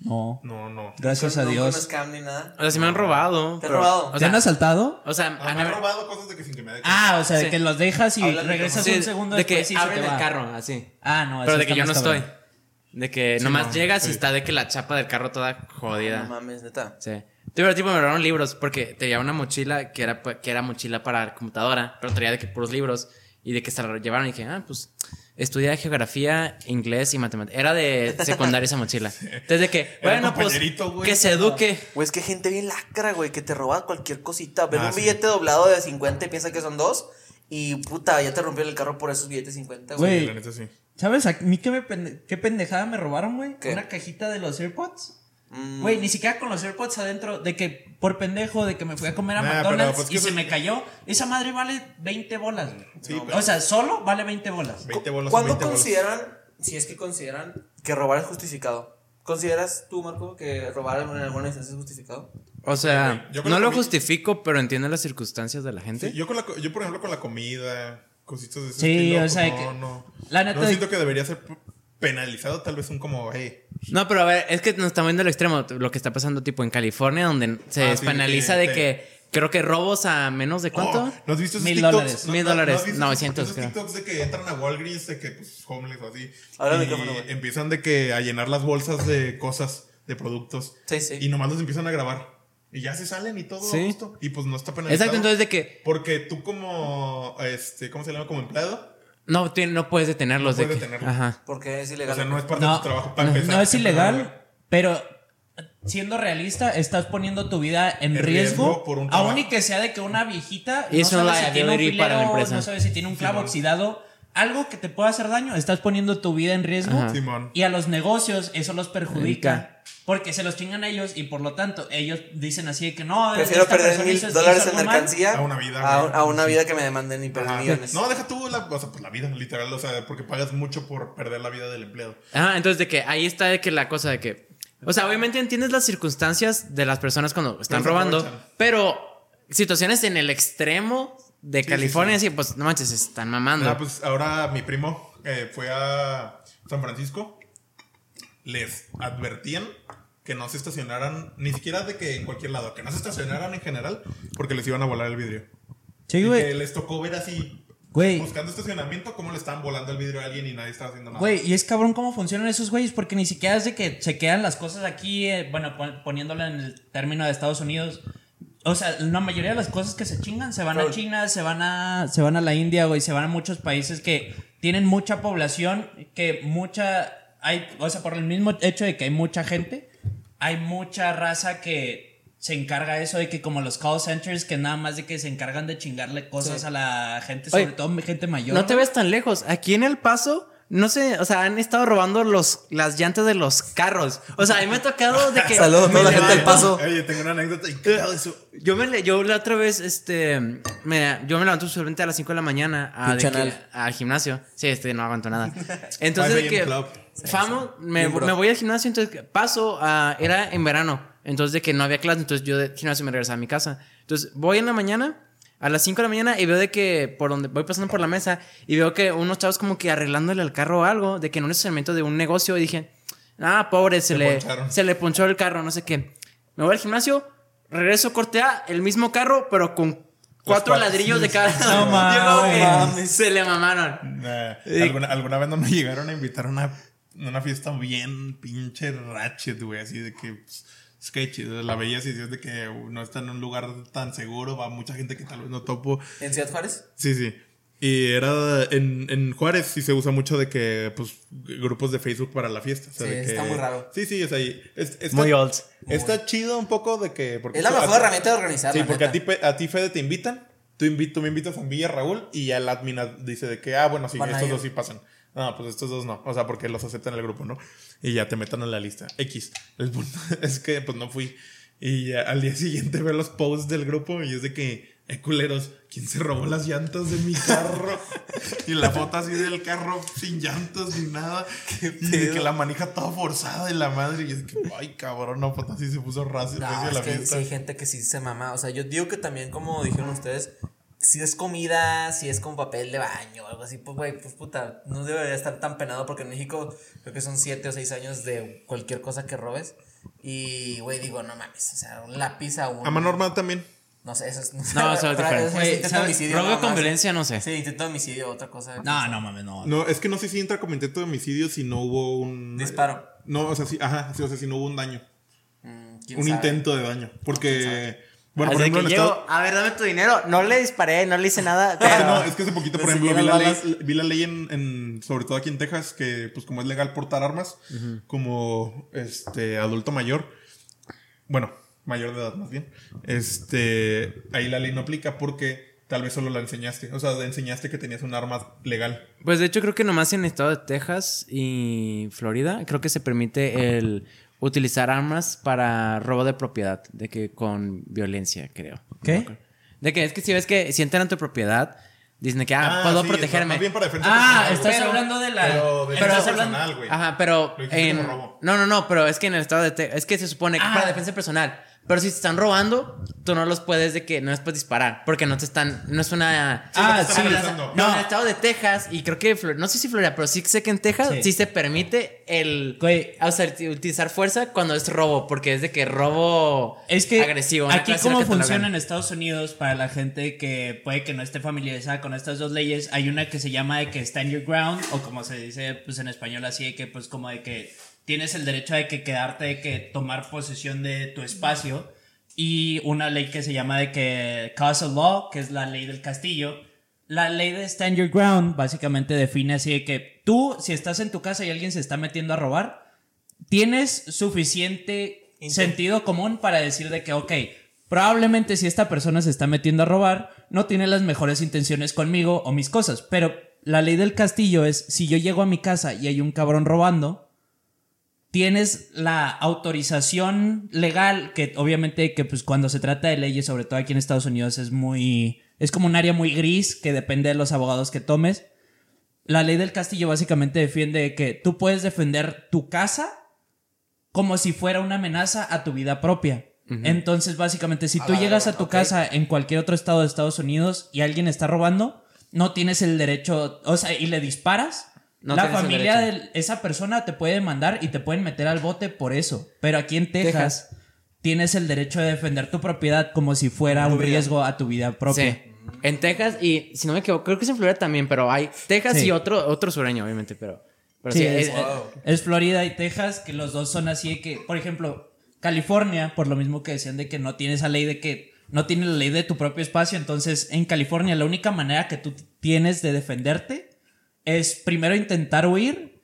No. No, no. Gracias a Dios. un scam ni nada. O sea, si me han robado. ¿Te han robado? O ¿Te han asaltado? o sea, Ah, han me han robado cosas de que sin que me dé Ah, o sea, de que los dejas y el regresas sí, un segundo de que y se abren te el va. carro, así. Ah, no, Pero de que yo no estoy. De que Sí, nomás no, llegas sí. y está de que la chapa del carro toda jodida. No mames, neta. Sí. Pero tipo me robaron libros porque tenía una mochila que era, que era mochila para computadora, pero traía de que puros libros y de que se la llevaron y dije, ah, pues estudia geografía, inglés y matemáticas. Era de secundaria esa mochila. Entonces de que, Era bueno, pues güey. que se eduque. Güey, es que gente bien lacra, güey, que te roba cualquier cosita. Ven Ah, un sí. billete doblado de 50 y piensa que son dos. Y puta, ya te rompió el carro por esos billetes 50, güey. Güey. La neta sí. ¿Sabes? A mí qué, me pende- qué pendejada me robaron, güey. Una cajita de los AirPods. Mm. Güey, ni siquiera con los AirPods adentro, de que por pendejo, de que me fui a comer a Nah, pero, McDonald's pues, y se me cayó. Esa madre vale 20 bolas, güey. Sí, o pero- sea, solo vale 20 bolas. 20 bolas. ¿Cuándo 20 bolas. consideran, si es que consideran, que robar es justificado? ¿Consideras tú, Marco, que robar en alguna instancia es justificado? O sea, no lo justifico, pero entiendo las circunstancias de la gente. Sí, yo, con la, yo, por ejemplo, con la comida, cositas de ese Sí, estilo, o sea, pues, que- no, no. la neta- no siento que debería ser penalizado, tal vez un como, hey, No, pero a ver, es que nos estamos viendo el extremo, lo que está pasando tipo en California, donde se Ah, sí, despenaliza de que- que creo que robos a menos de cuánto. Oh, ¿No has visto esos Mil TikToks? dólares. ¿No- Mil no- no has dólares, visto 900 esos creo. TikToks de que entran a Walgreens, de que, pues, homeless o así. Al y empiezan de que a llenar las bolsas de cosas, de productos. Sí, sí. Y nomás los empiezan a grabar. Y ya se salen y todo Sí. a gusto. Y pues no está penalizado. Exacto, entonces de que Porque tú como, este, ¿cómo se llama? Como empleado. No, tiene- no puedes detenerlos. No de puedes que- detenerlos. Ajá. Porque es O ilegal. sea, no es parte No, de tu trabajo para no, empezar. no es ilegal, pero siendo realista, estás poniendo tu vida en, En riesgo, riesgo por un aún y que sea de que una viejita es no sabe si tiene un liability para la filero, empresa. no sabe si tiene un clavo Simón. oxidado, algo que te pueda hacer daño, estás poniendo tu vida en riesgo. Simón. y a los negocios eso los perjudica. Porque se los chingan ellos y por lo tanto ellos dicen así de que no. Prefiero perder mil hizo- dólares hizo en mercancía A una vida, a, güey. a una vida que me demanden y perder Ajá. millones. No, deja tú la, o sea, pues la vida, literal, o sea, porque pagas mucho por perder la vida del empleado. Ah, entonces de que ahí está de que la cosa de que. O sea, obviamente entiendes las circunstancias de las personas cuando están robando, pero situaciones en el extremo de sí, California, sí. sí, pues no manches, se están mamando. Ah, pues ahora mi primo eh, fue a San Francisco. Les advertían que no se estacionaran, ni siquiera de que en cualquier lado, que no se estacionaran en general, porque les iban a volar el vidrio. Sí, y güey. que les tocó ver así, Güey. buscando estacionamiento, cómo le estaban volando el vidrio a alguien y nadie estaba haciendo nada. Güey, y es cabrón cómo funcionan esos güeyes, porque ni siquiera es de que se quedan las cosas aquí, eh, bueno, pon- poniéndolo en el término de Estados Unidos. O sea, la mayoría de las cosas que se chingan se van a. China, se van a, se van a la India, güey, se van a muchos países que tienen mucha población, que mucha, hay, o sea, por el mismo hecho de que hay mucha gente, hay mucha raza que se encarga de eso de que como los call centers que nada más de que se encargan de chingarle cosas Sí. a la gente, sobre Oye, todo gente mayor. no te ves tan lejos. Aquí en El Paso, no sé, o sea, han estado robando los, las llantas de los carros. O sea, a mí me ha tocado de que. Saludos a toda la gente del Paso. Oye, tengo una anécdota. Yo me le- yo la otra vez, este, me, yo me levanto usualmente a las 5 de la mañana a, de Pinche que- anal. al gimnasio. Sí, este, no aguanto nada. Entonces, de que, vamos, me, me voy al gimnasio, entonces paso a, era en verano, entonces de que no había clase, entonces yo de gimnasio me regresaba a mi casa. Entonces voy en la mañana, a las 5 de la mañana, y veo de que por donde voy pasando por la mesa, y veo que unos chavos como que arreglándole el carro o algo, de que en un estacionamiento de un negocio, y dije, ah, pobre, se, Se le, poncharon. se le ponchó el carro, no sé qué. Me voy al gimnasio, regreso, cortea el mismo carro, pero con cuatro ladrillos de cada No Yo que mames. Se le mamaron. Nah, ¿alguna, alguna vez no me llegaron a invitar a una, una fiesta bien pinche ratchet, güey, así de que pues, sketchy, la y dices de que no está en un lugar tan seguro, va mucha gente que tal vez no topo. ¿En Ciudad Juárez? Sí, sí. Y era en, en Juárez sí se usa mucho de que, pues, grupos de Facebook para la fiesta. o sea, Sí, de que- está muy raro. Sí, sí, o sea, y es- está, Muy old. Está chido un poco de que... Porque Es la mejor herramienta de organizar. Sí, porque a ti, a ti, Fede, te invitan. Tú, invi- tú me invitas a mí y a Raúl y ya el admin dice de que, ah, bueno, sí, Van a estos dos sí pasan. No, pues estos dos no. O sea, porque los aceptan en el grupo, ¿no? Y ya te metan en la lista. X. El punto es que, pues no fui. Y ya al día siguiente veo los posts del grupo y es de que, eh, culeros, ¿quién se robó las llantas de mi carro? y la foto así del carro sin llantas ni nada. Y de que la manija toda forzada de la madre. Y es que, ay, cabrón, no, pues así se puso racio No, es la que fiesta. hay gente que sí se mama. O sea, yo digo que también, como dijeron ustedes, si es comida, si es con papel de baño o algo así, pues, güey, pues puta, no debería estar tan penado porque en México creo que son 7 o 6 años de cualquier cosa que robes. Y, güey, digo, no mames, o sea, un lápiz a un. A mano armada también. No sé, eso es. No, eso es diferente. es Güey, intento de ¿sabes? homicidio. Robo con violencia, no sé. Sí, intento de homicidio, otra cosa. No, no mames, no. No, es que no sé si entra como intento de homicidio si no hubo un. Disparo. No, o sea, sí, ajá, sí, o sea, si no hubo un daño. Mm, quién Un sabe. intento de daño. Porque. Bueno, Así por ejemplo, que llego, a ver, dame tu dinero. No le disparé, no le hice nada. Es que pero- no, es que hace poquito, por ejemplo, vi la, ley, vi la ley en, en- sobre todo aquí en Texas, que pues como es legal portar armas, como este adulto mayor, bueno, mayor de edad más bien, este, ahí la ley no aplica porque tal vez solo la enseñaste, o sea, enseñaste que tenías un arma legal. Pues de hecho creo que nomás en el estado de Texas y Florida creo que se permite el utilizar armas para robo de propiedad, de que con violencia, creo. ¿Qué? De que es que si ves que si entran a tu propiedad, dicen que ah, puedo sí, protegerme. Más bien para defensa Ah, personal, estás hablando de la. Pero de pero defensa personal, güey. Ajá, pero Lo dijiste en... como robo. No, no, no, pero es que en el estado de Texas, es que se supone que Ah. para defensa personal. Pero si te están robando, tú no los puedes de que no les puedes disparar, porque no te están, no es una... Sí, Ah, sí. No, en el estado de Texas, y creo que, Flor- no sé si Florida, pero sí sé que en Texas sí, Sí. se permite el Güey. o sea, utilizar fuerza cuando es robo, porque es de que robo Es que agresivo. aquí cómo funciona en Estados Unidos para la gente que puede que no esté familiarizada con estas dos leyes, hay una que se llama de que stand your ground o como se dice pues en español así de que pues como de que tienes el derecho de que quedarte de que tomar posesión de tu espacio y una ley que se llama de que castle law, que es la ley del castillo. La ley de stand your ground básicamente define así de que tú si estás en tu casa y alguien se está metiendo a robar, tienes suficiente sentido común para decir de que, ok, probablemente si esta persona se está metiendo a robar, no tiene las mejores intenciones conmigo o mis cosas, pero la ley del castillo es, si yo llego a mi casa y hay un cabrón robando, tienes la autorización legal, que obviamente que pues cuando se trata de leyes, sobre todo aquí en Estados Unidos, es muy... Es como un área muy gris que depende de los abogados que tomes. La ley del castillo básicamente defiende que tú puedes defender tu casa como si fuera una amenaza a tu vida propia. Entonces, básicamente, si A tú llegas a tu casa en cualquier otro estado de Estados Unidos y alguien está robando, no tienes el derecho, o sea, y le disparas, No la familia de esa persona te puede demandar y te pueden meter al bote por eso. Pero aquí en Texas, tienes el derecho de defender tu propiedad como si fuera un riesgo a tu vida propia. Sí. En Texas y si no me equivoco, creo que es en Florida también, pero hay Texas Sí. y otro, otro sureño, obviamente, pero. pero Sí, sí, es, es- Wow. es Florida y Texas, que los dos son así de que, por ejemplo, California, por lo mismo que decían de que no tiene esa ley de que no tiene la ley de tu propio espacio, entonces en California la única manera que tú tienes de defenderte es primero intentar huir.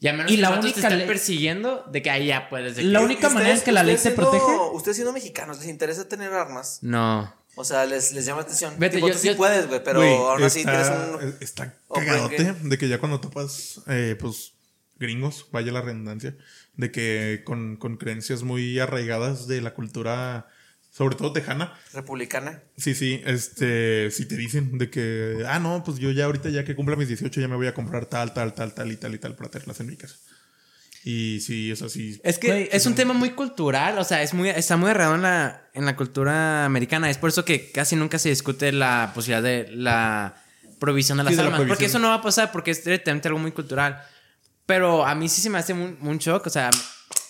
y a menos y que la única te estén ley- persiguiendo, de que ahí ya puedes. De La que- única ¿Ustedes- manera en que la ley te protege? Ustedes siendo mexicanos, ¿les interesa tener armas? No. O sea, les, les llama la atención. Vete, Tipo, yo- tú sí yo- puedes, güey, pero aún así está, tienes un... está o cagadote de que ya cuando topas, eh, pues, gringos, vaya la redundancia, de que con, con creencias muy arraigadas de la cultura, sobre todo tejana, Republicana. sí, sí, este, si te dicen de que, ah, no, pues yo ya ahorita, ya que cumpla mis 18, ya me voy a comprar tal, tal, tal, tal y tal y tal para tenerlas en mi casa. Y sí, eso sí. Es que Güey, es un tema muy cultural, o sea, es muy, está muy arraigado en la, en la cultura americana. Es por eso que casi nunca se discute la posibilidad de la prohibición de las Sí, de la armas. Porque eso no va a pasar porque es directamente algo muy cultural. Pero a mí sí se me hace un, un shock, o sea,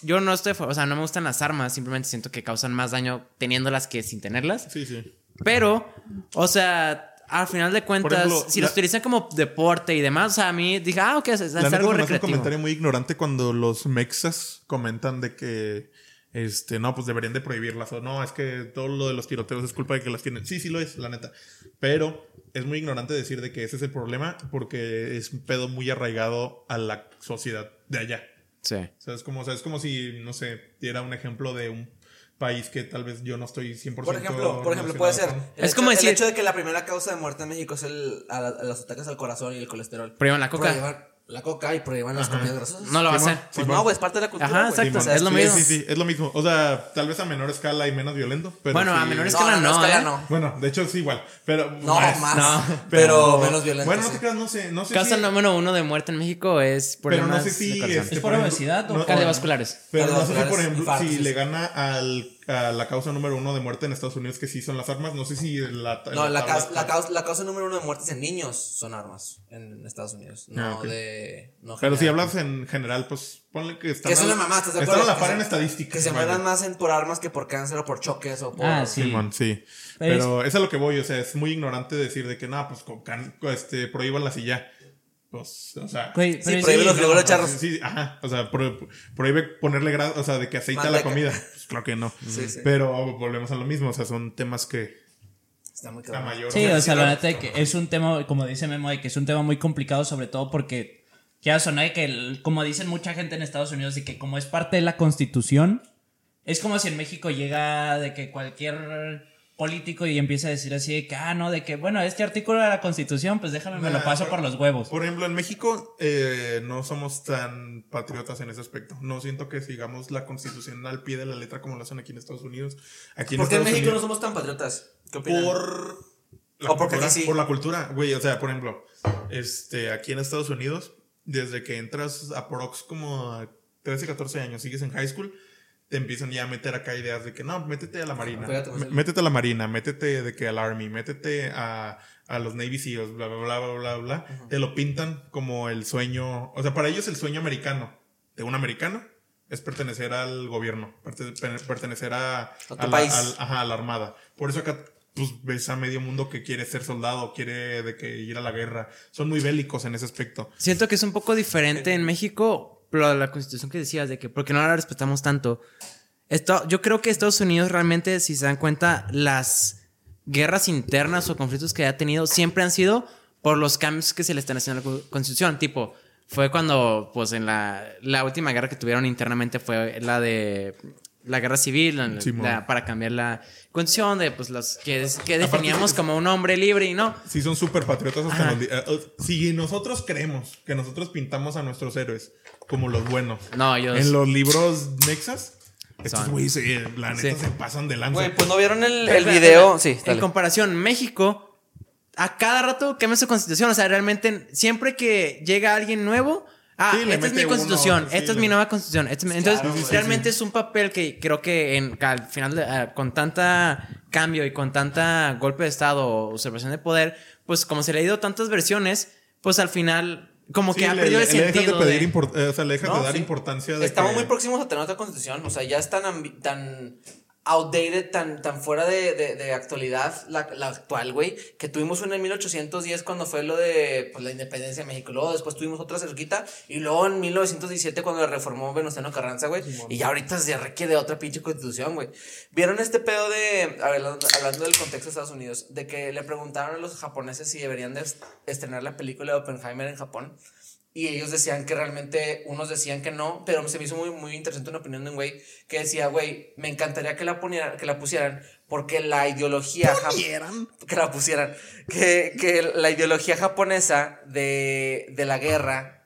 yo no estoy, o sea, no me gustan las armas, simplemente siento que causan más daño teniéndolas que sin tenerlas. Sí, sí. Pero, o sea, al final de cuentas, ejemplo, si la- los utilizan como deporte y demás, o sea, a mí dije, ah, ok, es, es La algo hace un recreativo. comentario muy ignorante cuando los mexas comentan de que este no pues deberían de prohibirlas o no es que todo lo de los tiroteos es culpa de que las tienen sí sí lo es la neta pero es muy ignorante decir de que ese es el problema porque es un pedo muy arraigado a la sociedad de allá Sí. o sea es como o sea, es como si no sé diera un ejemplo de un país que tal vez yo no estoy 100% Por ejemplo, por ejemplo, puede ser. el Es hecho- como El decir- hecho de que la primera causa de muerte en México es el, a, a los ataques al corazón y el colesterol. Prohíban la coca. La coca y prohíban las comidas grasosas. No lo va a hacer. Pues Simón. no, güey, es parte de la cultura. Ajá, güey. exacto, O sea, es lo Sí, mismo. Sí, sí, es lo mismo. O sea, tal vez a menor escala y menos violento. Pero Bueno, a sí- menor No, escala no, no, no, escala ¿eh? no. Bueno, de hecho es igual. Pero No, más. No, pero, menos violento. Bueno, no sí. te creas, no sé. No sé Causa si, número uno de muerte en México es Pero no sé si. de corazón. este, ¿Es por ejemplo, obesidad o no- por- Cardiovasculares. Pero no sé si, por Cardiovasculares, ejemplo, infartos, si sí. le gana al, a la causa número uno de muerte en Estados Unidos, que sí son las armas. No sé si la. No, la, causa, la, causa, la causa número uno de muertes en niños son armas en Estados Unidos. No Ah, de. No Pero si hablas en general, pues ponle que están. Que es a- una mamá, ¿estás de Están acuerdo? a la par Que en se- estadísticas. Que se mueran más en, por armas que por cáncer o por choques o por. Ah, sí. Simón, sí. Pero Pero es a lo que voy, o sea, es muy ignorante decir de que, no, pues con can- este, prohíbanlas y ya. Pues, o sea. Güey, Sí, pero es- prohíbe los no, frijoles no, charros. Sí, ajá. O sea, pro- prohíbe ponerle grado, o sea, de que aceita la Manteca. comida. Pues claro que no. Sí, sí. Pero volvemos a lo mismo, o sea, son temas que Está muy cabrón. mayor. Sí, o sea, la claro. neta de que es un tema, como dice Memo, de que es un tema muy complicado, sobre todo porque ya de que, el- como dicen mucha gente en Estados Unidos, de que como es parte de la constitución, es como si en México llega de que cualquier político y empieza a decir así de que, ah, no, de que, bueno, este artículo de la constitución, pues déjame, me lo paso por- por los huevos. Por ejemplo, en México eh, no somos tan patriotas en ese aspecto. No siento que sigamos la constitución al pie de la letra como lo hacen aquí en Estados Unidos. Aquí en ¿Por qué en México no somos tan patriotas? ¿Qué opinan? Por la, O cultura, sí. por la cultura, güey. O sea, por ejemplo, este, aquí en Estados Unidos, desde que entras a Prox como a 13, 14 años, sigues en high school, te empiezan ya a meter acá ideas de que no, métete a la marina. Métete a la marina, métete de que al army, métete a, a los Navy Seals, bla, bla, bla, bla, bla, bla. Te lo pintan como el sueño, o sea, para ellos el sueño americano de un americano es pertenecer al gobierno, perte- per- pertenecer a, tu la, país. ajá, a la armada. Por eso acá pues ves a medio mundo que quiere ser soldado, quiere de que ir a la guerra. Son muy bélicos en ese aspecto. Siento que es un poco diferente en México, pero la constitución que decías de que, porque no la respetamos tanto. Esto, yo creo que Estados Unidos realmente, si se dan cuenta, las guerras internas o conflictos que ha tenido siempre han sido por los cambios que se le están haciendo a la co- constitución. Tipo, fue cuando, pues en la, la última guerra que tuvieron internamente fue la de la guerra civil, la- para cambiar la constitución de pues los que, que definíamos como un hombre libre y no. Sí, son súper patriotas hasta los eh, eh, Si nosotros creemos que nosotros pintamos a nuestros héroes como los buenos No, ellos. en los libros Nexas, estos güeyes, eh, la neta, Sí. se pasan de lanza. Güey, pues no vieron el, el video. Sí, En dale. comparación, México, a cada rato cambia su constitución. O sea, realmente, siempre que llega alguien nuevo. Ah, Sí, esta es mi constitución, uno, sí, esta es le- mi nueva constitución. esta Entonces, Claro, realmente es un papel que creo que en, que al final, de- ah, con tanta cambio y con tanta golpe de Estado o usurpación de poder, pues como se le ha ido tantas versiones, pues al final, como Sí, que ha le, perdido le- el le dejas de sentido. pedir de- import- eh, o sea, le dejas No, de dar sí. importancia de Estamos que- muy próximos a tener otra constitución. O sea, ya es tan, tan outdated, tan, tan fuera de, de, de actualidad la, la actual, güey, que tuvimos una en 1810 cuando fue lo de pues, la independencia de México. Luego después tuvimos otra cerquita y luego en 1917 cuando la reformó Venustiano Carranza, güey. Y ya ahorita se requiere otra pinche constitución, güey. ¿Vieron este pedo de, a ver, hablando del contexto de Estados Unidos, de que le preguntaron a los japoneses si deberían de est- estrenar la película de Oppenheimer en Japón? Y ellos decían que realmente, unos decían que no, pero se me hizo muy, muy interesante una opinión de un güey que decía, güey, me encantaría que la, poniera- que la pusieran porque la ideología... jap- Que la pusieran. Que, que la ideología japonesa de, de la guerra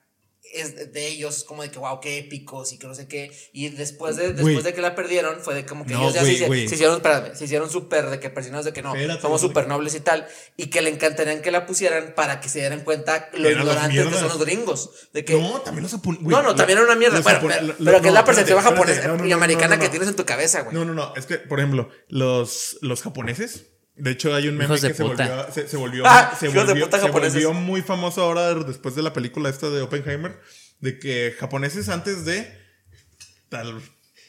es de ellos como de que, wow, qué épicos y que no sé qué. Y después de, después de que la perdieron, fue de como que No, ellos ya se, güey. se hicieron, espérame, se hicieron súper de que presionados de que no, Espérate, somos súper nobles y tal. Y que le encantarían que la pusieran para que se dieran cuenta lo Eran ignorantes que son los gringos. De que, No, también los japoneses. no, no, también era una mierda. Bueno, pero, pero que es la percepción japonesa y americana que tienes en tu cabeza, güey. No, no, no. Es que, por ejemplo, los, los japoneses. De hecho, hay un meme Hijos que se volvió, se, se volvió, Ah, se, volvió, se volvió muy famoso ahora después de la película esta de Oppenheimer. De que japoneses antes de tal.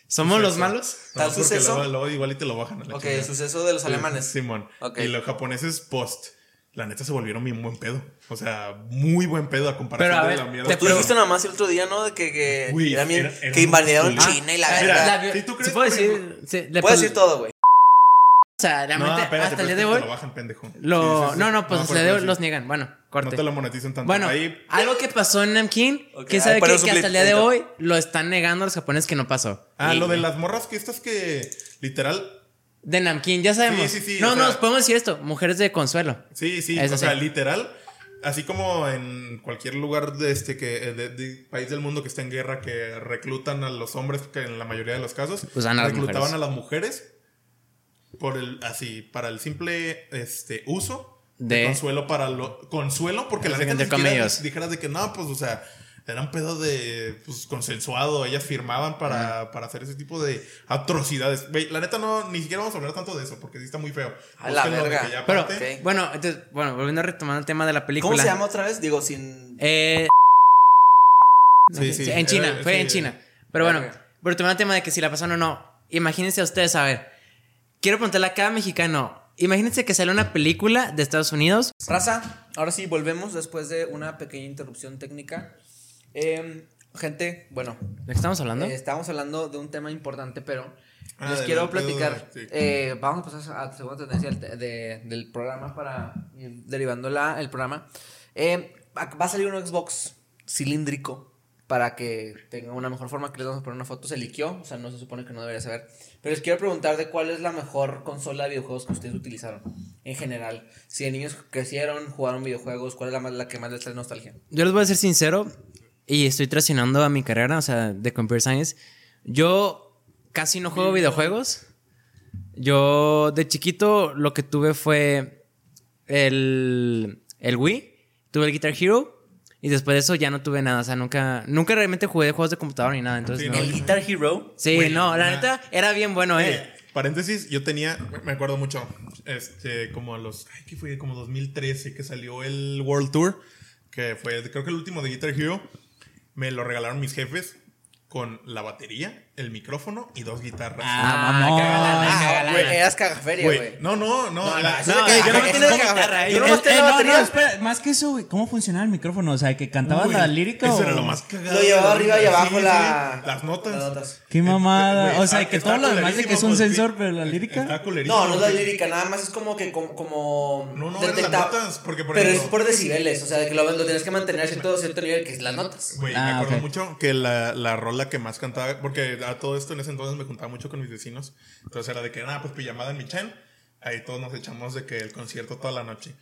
¿Somos los malos? Tal suceso. Luego, luego igual y te lo bajan a la Ok, chingada. el suceso de los alemanes. Simón. Ok. Y los japoneses post. La neta se volvieron bien buen pedo. O sea, muy buen pedo a comparación Pero, a de la te mierda. Tú Pero- dijiste nada más el otro día, ¿no? De que, que, era- era que invadieron. China y la si tú crees, le- Puedes decir todo, güey. O sea, realmente, No, espérate, hasta el día de que hoy. lo bajan, pendejo. Lo, Sí, sí, sí. No, no, pues No, hasta pero el día de hoy sí. los niegan. Bueno, corte. No te lo monetizan tanto. Bueno, Ahí, algo que pasó en Namkin, Ok, quién ahí sabe que, que hasta el día de hoy lo están negando a los japoneses que no pasó. ah, Y- lo de las morras que estas que literal. De Namkin, ya sabemos. Sí, sí, sí, no, no, sea- podemos decir esto. Mujeres de consuelo. Sí, sí, Eso o sea, sí. literal. Así como en cualquier lugar de este que de, de país del mundo que está en guerra que reclutan a los hombres que en la mayoría de los casos las reclutaban mujeres. a las mujeres por el así para el simple este uso de, De- consuelo para lo consuelo porque la siquiera comillas. dijeras de que no, pues o sea, eran pedo de pues, consensuado, ellas firmaban para, para hacer ese tipo de atrocidades. Güey, la neta no ni siquiera vamos a hablar tanto de eso porque sí está muy feo. A la verga. que ya Pero, aparte- Ok. bueno, entonces, bueno, volviendo a retomar el tema de la película. ¿Cómo se llama otra vez? Digo, sin. Eh, no Sí, sé, sí, en China, era- fue sí, en China. Pero bueno, retomando el tema de que si la pasaron o no. Imagínense a ustedes, a ver. Quiero preguntarle a cada mexicano. Imagínense que sale una película de Estados Unidos. Raza, ahora sí, volvemos después de una pequeña interrupción técnica. Em, gente, bueno, ¿De qué estamos hablando? eh, estábamos hablando de un tema importante, pero Ah, les quiero la- platicar. sí. eh, vamos a pasar a la segunda tendencia del, de- del programa para ir derivando la, el programa. Eh, va a salir un Xbox cilíndrico para que tenga una mejor forma. Que les vamos a poner una foto. Se liqueó, o sea, no se supone que no debería saber. Pero les quiero preguntar de cuál es la mejor consola de videojuegos que ustedes utilizaron en general. Si de niños crecieron, jugaron videojuegos, ¿cuál es la, más, la que más les trae nostalgia? Yo les voy a ser sincero. Y estoy traicionando a mi carrera, o sea, de Computer Science. Yo casi no juego videojuegos. Yo de chiquito lo que tuve fue el, el Wii. Tuve el Guitar Hero. Y después de eso ya no tuve nada. O sea, nunca, nunca realmente jugué juegos de computadora ni nada. Entonces, Sí, no. El Guitar Hero. Sí, no, la neta era bien bueno, eh. Eh, paréntesis, yo tenía, me acuerdo mucho, este, como a los, ay, ¿qué fue? Como 2013 que salió el World Tour, que fue, creo que el último de Guitar Hero, me lo regalaron mis jefes con la batería, el micrófono y dos guitarras. Ah, mamón. Ah, güey, eras cagaferia, Güey, no, no, no, la- no, de que- yo yo no no tengo que guitarra, agarrar. eh. Yo no Eh, más eh, no, batería. no, espera, más que eso, güey, ¿cómo funcionaba el micrófono? O sea, que cantabas la lírica Eso o era lo más cagado. Lo llevaba arriba y abajo la- Las notas. las notas. Qué mamada. O sea, que todo lo demás de que es un sensor, pero la lírica. No, no es la lírica, nada más es como que como, como No, no, las notas, porque, por pero es por decibeles, o sea, de que lo, tienes que mantener a cierto, cierto nivel, que es las notas. Güey, Ah, me acuerdo ok. mucho que la, la rola que más cantaba, porque a todo esto en ese entonces me juntaba mucho con mis vecinos. Entonces era de que, nada, pues pijamada en mi chan. Ahí todos nos echamos de que el concierto toda la noche.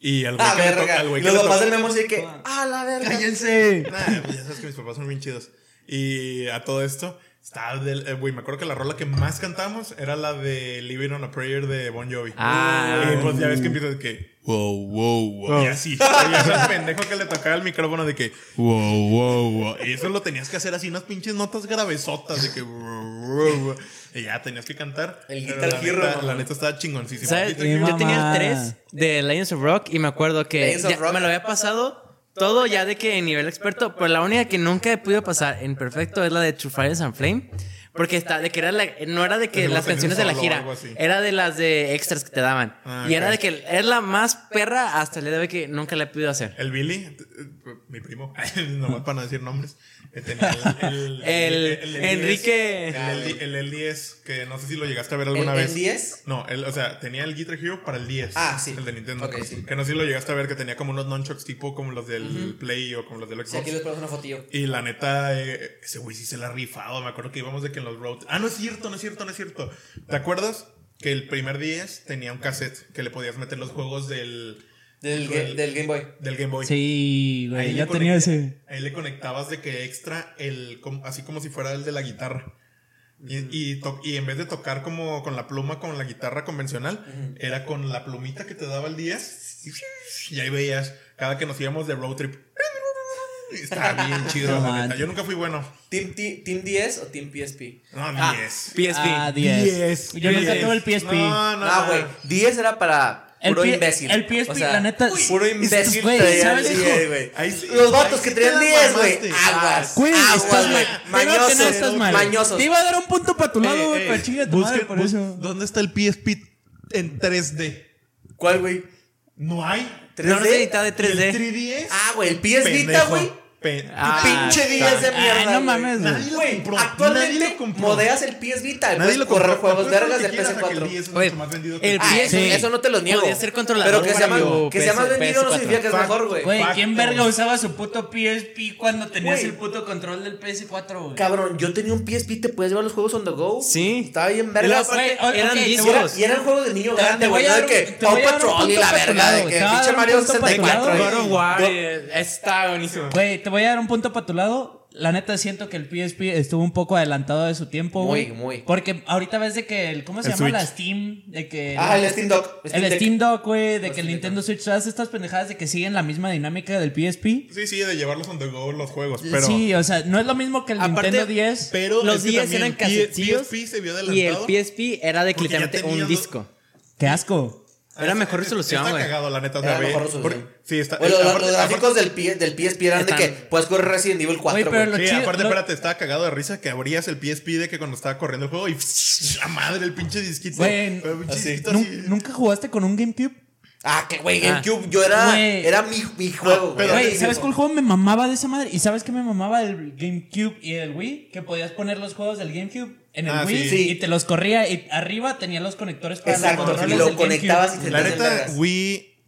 Y al güey Ah, que le to- verga. al güey que Los papás del memo así de que, ah, la verga. ¡Cállense! Nah, pues ya sabes que mis papás son bien chidos. Y a todo esto, estaba del. eh, Güey, me acuerdo que la rola que más cantamos era la de Living on a Prayer de Bon Jovi. Ah. y pues ya ves que empieza de que. Wow, wow, wow. Y así. Y ese pendejo que le tocaba el micrófono de que. Wow, wow, wow. Y eso lo tenías que hacer así, unas pinches notas gravesotas de que. wow, wow, wow. Y ya tenías que cantar. El Guitar la Hero. La neta estaba chingoncísima. ¿Sabes? Yo tenía el mamada. 3 de Legends of Rock y me acuerdo que ya Rock. me lo había pasado todo ya de que en nivel experto, pero la única que nunca he podido pasar en perfecto es la de True Fires and Flame. Porque está, de que era la- no era de que las canciones de la gira, era de las de extras que te daban. Ah, y era ok. de que es la más perra hasta el día de hoy que nunca la he podido hacer. El Billy, mi primo, nomás para no decir nombres, eh, tenía el, El Enrique- El, el, el, el 10, que no sé si lo llegaste a ver alguna ¿El- el vez. 10? No, el, o sea, tenía el Guitar Hero para el 10. Ah, sí. El de Nintendo. Ok, sí. Que no sé si lo llegaste a ver, que tenía como unos nunchucks tipo como los del Play o como los del Xbox. Sí, aquí les ponemos una fotillo. Y la neta, eh, ese güey sí se la ha rifado. Me acuerdo que íbamos de que en los road. Ah, no es cierto, no es cierto, no es cierto. ¿Te acuerdas? Que el primer 10 tenía un cassette que le podías meter los juegos del, Del, del- ga- del Game Boy. del Game Boy. Sí, güey, Ahí ya le tenía ese. Ahí le conectabas de que extra el así como si fuera el de la guitarra. Y, y, to- y en vez de tocar como con la pluma con la guitarra convencional, era con la plumita que te daba el 10. Y ahí veías, cada que nos íbamos de road trip. Estaba bien chido, No la neta. Yo nunca fui bueno. ¿Team, T- ¿Team 10 o Team PSP? No, Ah, 10. PSP. Ah, 10. Yo nunca tuve el PSP. No, no, No, güey. 10 era para El puro P- imbécil. el PSP, O sea, la neta, Puro estos imbécil güey, traía ¿sabes, el hijo? 10, güey. Ahí sí- Los vatos ahí que sí traían te la 10, güey. mamaste. Aguas. Güey, aguas, estás güey. mal. Primero que Mañosos. estás mal. Mañosos. Te iba a dar un punto para tu lado, Eh, güey, eh, pero chinga tu busca- madre por bus- eso. ¿Dónde está el PSP en 3D? ¿Cuál, güey? No hay. No, no se necesitaba de ¿Y 3D. el 3DS? Ah, güey, el PS Vita, Pendejo. güey. Ah, Pinche 10 de Ay, mierda. no güey. mames, güey. Nadie lo Güey, compró. Nadie actualmente lo compró. modeas el PS Vita Nadie lo correr compró. juegos vergas de que quieras a que el PS4. 10 es Oye, mucho más vendido que el el Ah, PS eso, Sí. eso no te lo niego. Podía ser controlador Pero que sea, más, que sea más PS4. vendido no significa que es mejor, güey. ¿quién verga usaba su puto PSP cuando tenías el puto control del PS4, güey? Cabrón, yo tenía un PSP, te puedes llevar los juegos on the go. Sí. Estaba bien Y verga. eran discos. era, y era el juego de niño Te- grande, güey. que Paw Patrol y la verga. De que pinche Mario punto para tu 64. lado, güey. God of War Go- eh, está buenísimo. Güey, te voy a dar un punto para tu lado. La neta siento que el PSP estuvo un poco adelantado de su tiempo, Muy, güey. muy. Porque ahorita ves de que el ¿cómo se El llama Switch. la Steam? De que Ah, el Steam Dock. el. Steam Dock, güey, de que el Steam Nintendo Switch, todas estas pendejadas de que siguen la misma dinámica del PSP. Sí, sí, de llevarlos on the go los juegos. Pero, sí, o sea, no es lo mismo que el Aparte, Nintendo 10. pero Los es que 10 también eran casetillos PSP se vio y el adelantado. PSP era de que literalmente un los- disco. Qué asco. Era mejor Es- resolución, Está güey. cagado, la neta. Era mejor resolución. Sí, está. Güey, los, los gráficos del, P- del PSP eran de que puedes correr Resident Evil 4, Güey, pero Sí, chido- aparte, lo- espérate, estaba cagado de risa que abrías el PSP de que cuando estaba corriendo el juego y la madre, el pinche disquito. Güey, el pinche así. disquito ¿nun- así. ¿Nunca jugaste con un GameCube? Ah, que güey, Ah. GameCube, yo era, era mi, mi juego, pero- güey. Güey, ¿sabes cuál juego me mamaba de esa madre? ¿Y sabes qué me mamaba del GameCube y el Wii? Que podías poner los juegos del GameCube en el Ah, Wii sí. Y te los corría y arriba tenía los conectores para Exacto, los y controles lo del conectabas y te La neta. Wii,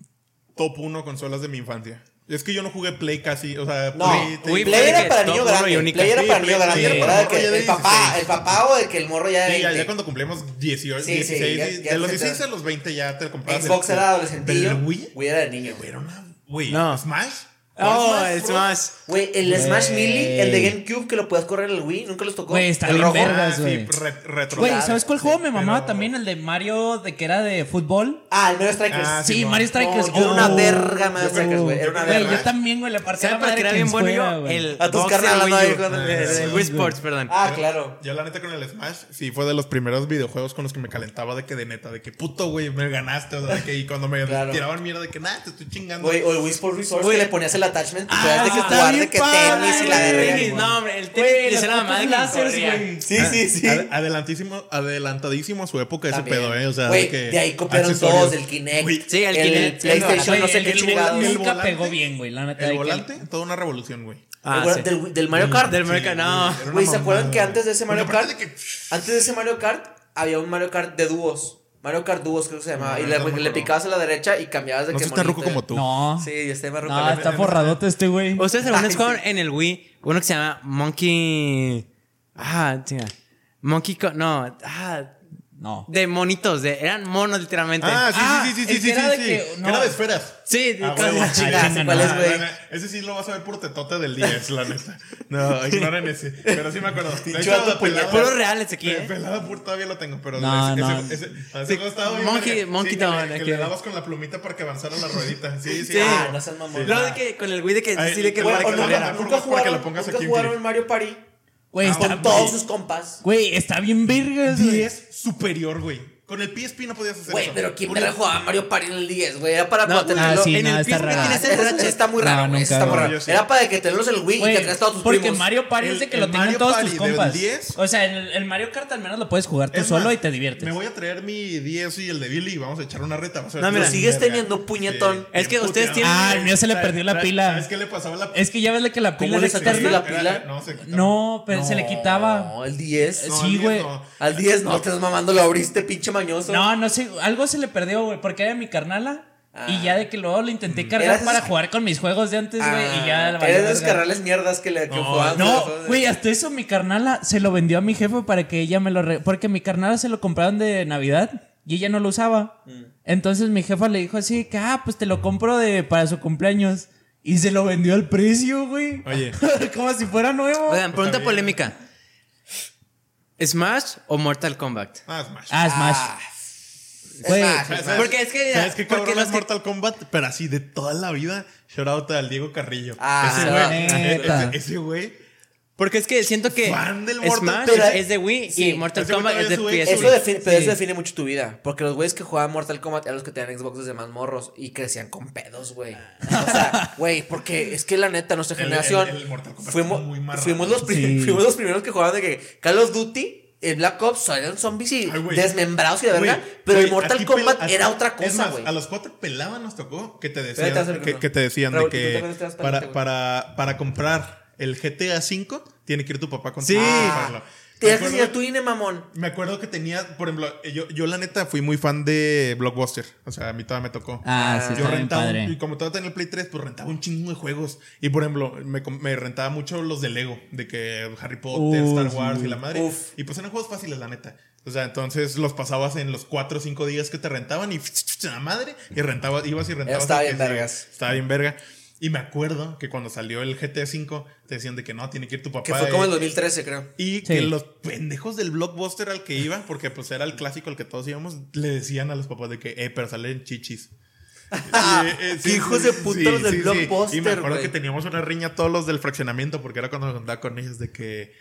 top 1 consolas de mi infancia. Es que yo no jugué Play casi, o sea, No, Play, te- Wii Play fue era para niño y grande. Play era para Play- niño grande. Play que ya el papá, 16. el papá o de que el morro ya Sí, ya, 20. ya cuando cumplimos 18, Sí, sí, 16, ya- de ya los te- 16 a los 20 ya te comprabas. Xbox el- era adolescentillo. ¿Del Wii? Wii era de niño, güey. Era una. Wii. No. ¿Smash? Oh, ¿Cuál el? Smash. Güey, el Smash Güey. Melee, el de GameCube que lo puedes correr en el Wii, nunca los tocó. Güey, está el bien rojo. verga. Ah, sí, güey. re-. Güey, ¿sabes cuál juego me mamaba pero- también? El de Mario, de que era de fútbol. Ah, el Mario Strikers. Ah, Sí. Mario Strikers. No, yo era una Oh. verga Mario Strikers, güey. Era una Güey, verga. yo también, güey, le partí ¿Sabes la para madre qué era a bien bueno yo? güey. El A tus carnalas, ¿no? Wii Wii Sports, perdón. Ah, claro. Yo la neta con el Smash, sí fue de los primeros videojuegos con los que me calentaba de que de neta, de que puto, güey, me ganaste, o sea, de que y cuando me tiraban mierda de que nada, te estoy chingando. Güey, o el Wii Sports Resort Güey. que le ponías el attachment Ah, de que está jugar de que padre, tenis y la güey. verga. Tenis, no, hombre, el Güey, tenis los era la madre láseres, güey. Sí, sí, sí. Ad- adelantísimo, adelantadísimo a su época ese También. pedo, eh. O sea, Güey, de que. de ahí copiaron todos, el Kinect. Güey, Sí, el Kinect, sí, PlayStation, Güey, no sé el- qué el chingados. volante El nunca pegó bien, güey, la neta. de El volante, toda una revolución, güey. Ah, El sí. del, del Mario Kart. Del Mario Kart, no. Güey, ¿se acuerdan que antes de ese Mario Kart? de que- Antes de ese Mario Kart había un Mario Kart de dúos. Mario Kart creo que se llamaba. No, y no le, picabas a la derecha y cambiabas de No que soy tan ruco como tú. No. Sí, yo estoy más ruco. No, está forradote este güey. ¿Ustedes vez Ay, jugaron en el Wii uno que se llama Monkey. Ah, tía. Monkey no, ah, No. de monitos, de, eran monos literalmente. Ah, sí, Ah, sí, sí, sí, sí, que sí, era de sí. que- Que no. Era de esferas. Sí, de- Ah, con- huevo. Chinga, sí, ¿cuál es, Ah, güey? bueno, Ese sí lo vas a ver por tetote del 10, la neta. No, ignoren ese. Pero sí me acuerdo. De hecho, Pinche la pelada- Puros reales aquí, Pe- ¿eh? Pelada pur todavía lo tengo, pero No, ese, no. ese, ese, ese estaba bien Monkey- verga. Monkey sí, que, Town, le, que aquí. le dabas con la plumita para que avanzara la ruedita. Sí, sí. Sí. Ah, sí. no seas mamón. Luego de que con el güey de que sí, de que bueno, para que lo pongas aquí jugaron. Mario Party Güey, con todos sus compas. güey, está bien vergas, güey. 10 superior, güey. Con el PSP no podías hacer Güey, eso. pero ¿quién el- jugaba Mario Party en el 10, güey? Era para No, ah, tenerlo. sí, en no, el está PSP raro. tienes el Ratchet. está muy raro, güey. está muy güey. raro. Yo sí. Era para que tenerlos el Wii y Güey, que traes todos tus porque primos. Mario Party es de que lo tengan Mario todos Party tus del compas. 10. O sea, el, el Mario Kart al menos lo puedes jugar tú Es solo más, y te diviertes. Me voy a traer mi 10 y el de Billy y vamos a echar una reta. Vas a ver No, mira. sigues teniendo, puñetón. Es que ustedes tienen- Ah, el mío se le ¿Sabes- perdió la pila. ¿Sabes qué le pasaba la Es que ya ves que la pila ¿Cómo le es sacaste la pila? No, se quitaba. No, pero se le quitaba. No, el 10. No, sí, al 10 güey. Al 10 no, estás mamando, lo abriste, pinche mañoso. No, no sé, algo se le perdió, güey, porque era mi carnala. Y ya de que luego lo intenté cargar Eras para jugar con mis juegos de antes, güey, y ya Ah, Eres de descargarles mierdas que le que No, jugaban. No, pero- güey, hasta eso mi carnala se lo vendió a mi jefe para que ella me lo... re- Porque mi carnala se lo compraron de Navidad y ella no lo usaba. Mm. Entonces mi jefa le dijo así que, ah, pues te lo compro de para su cumpleaños. Y se lo vendió al precio, güey. Oye. Como si fuera nuevo. Oigan, pregunta bien. polémica. ¿Smash o Mortal Kombat? Ah, Smash. Ah, Smash. Ah, Güey, Smash, ¿Sabes- Smash. Porque es que. ¿Sabes qué cabrón es que- Mortal Kombat? Pero así de toda la vida. Shout out al Diego Carrillo. Ah, ese ah, güey. neta. ese- Ese güey. Porque es que siento que Fan del Mortal Smash Kombat. es de Wii Sí. y Mortal Ese güey Kombat es de sube PS. Eso define, pero Sí. eso define mucho tu vida. Porque los güeyes que jugaban Mortal Kombat eran los que tenían Xbox desde más morros y crecían con pedos, güey. O sea, güey, porque es que la neta, nuestra El- generación. el- el Mortal Kombat fuimos, está muy marrano. fuimos, los pri- Sí. fuimos los primeros que jugaban de que Call of Duty. El Black Ops eran zombies y Ay, güey. desmembrados y de verga. Güey, pero güey, el Mortal Kombat pela- era otra es cosa, más, güey. A los cuatro pelaban nos tocó que te Espérate, decían, que, te decían Raúl, de tú que también para, güey. para, para comprar el GTA V tiene que ir tu papá con Sí. Ah, Tienes que enseñar tu INE, mamón. Me acuerdo que tenía, por ejemplo, yo, yo la neta fui muy fan de Blockbuster. O sea, a mí todavía me tocó. Ah, sí, yo bien rentaba, padre. y como todavía tenía el Play 3, pues rentaba un chingo de juegos. Y por ejemplo, me, me rentaba mucho los de Lego, de que Harry Potter, Uh, Star Wars y la madre. Uf. Y pues eran juegos fáciles, la neta. O sea, entonces los pasabas en los 4 o 5 días que te rentaban y la madre. Y rentabas, ibas y rentabas. Estaba bien vergas. Estaba bien verga. Y me acuerdo que cuando salió el GTA V, te decían de que no, tiene que ir tu papá. Que fue eh, como el 2013, creo. y Sí. que los pendejos del blockbuster al que iba, porque pues era el clásico al que todos íbamos, le decían a los papás de que, eh, pero salen chichis. Y, eh, Qué hijos de puta los del Blockbuster, Y me acuerdo que teníamos una riña todos los del fraccionamiento, porque era cuando me juntaba con ellos de que,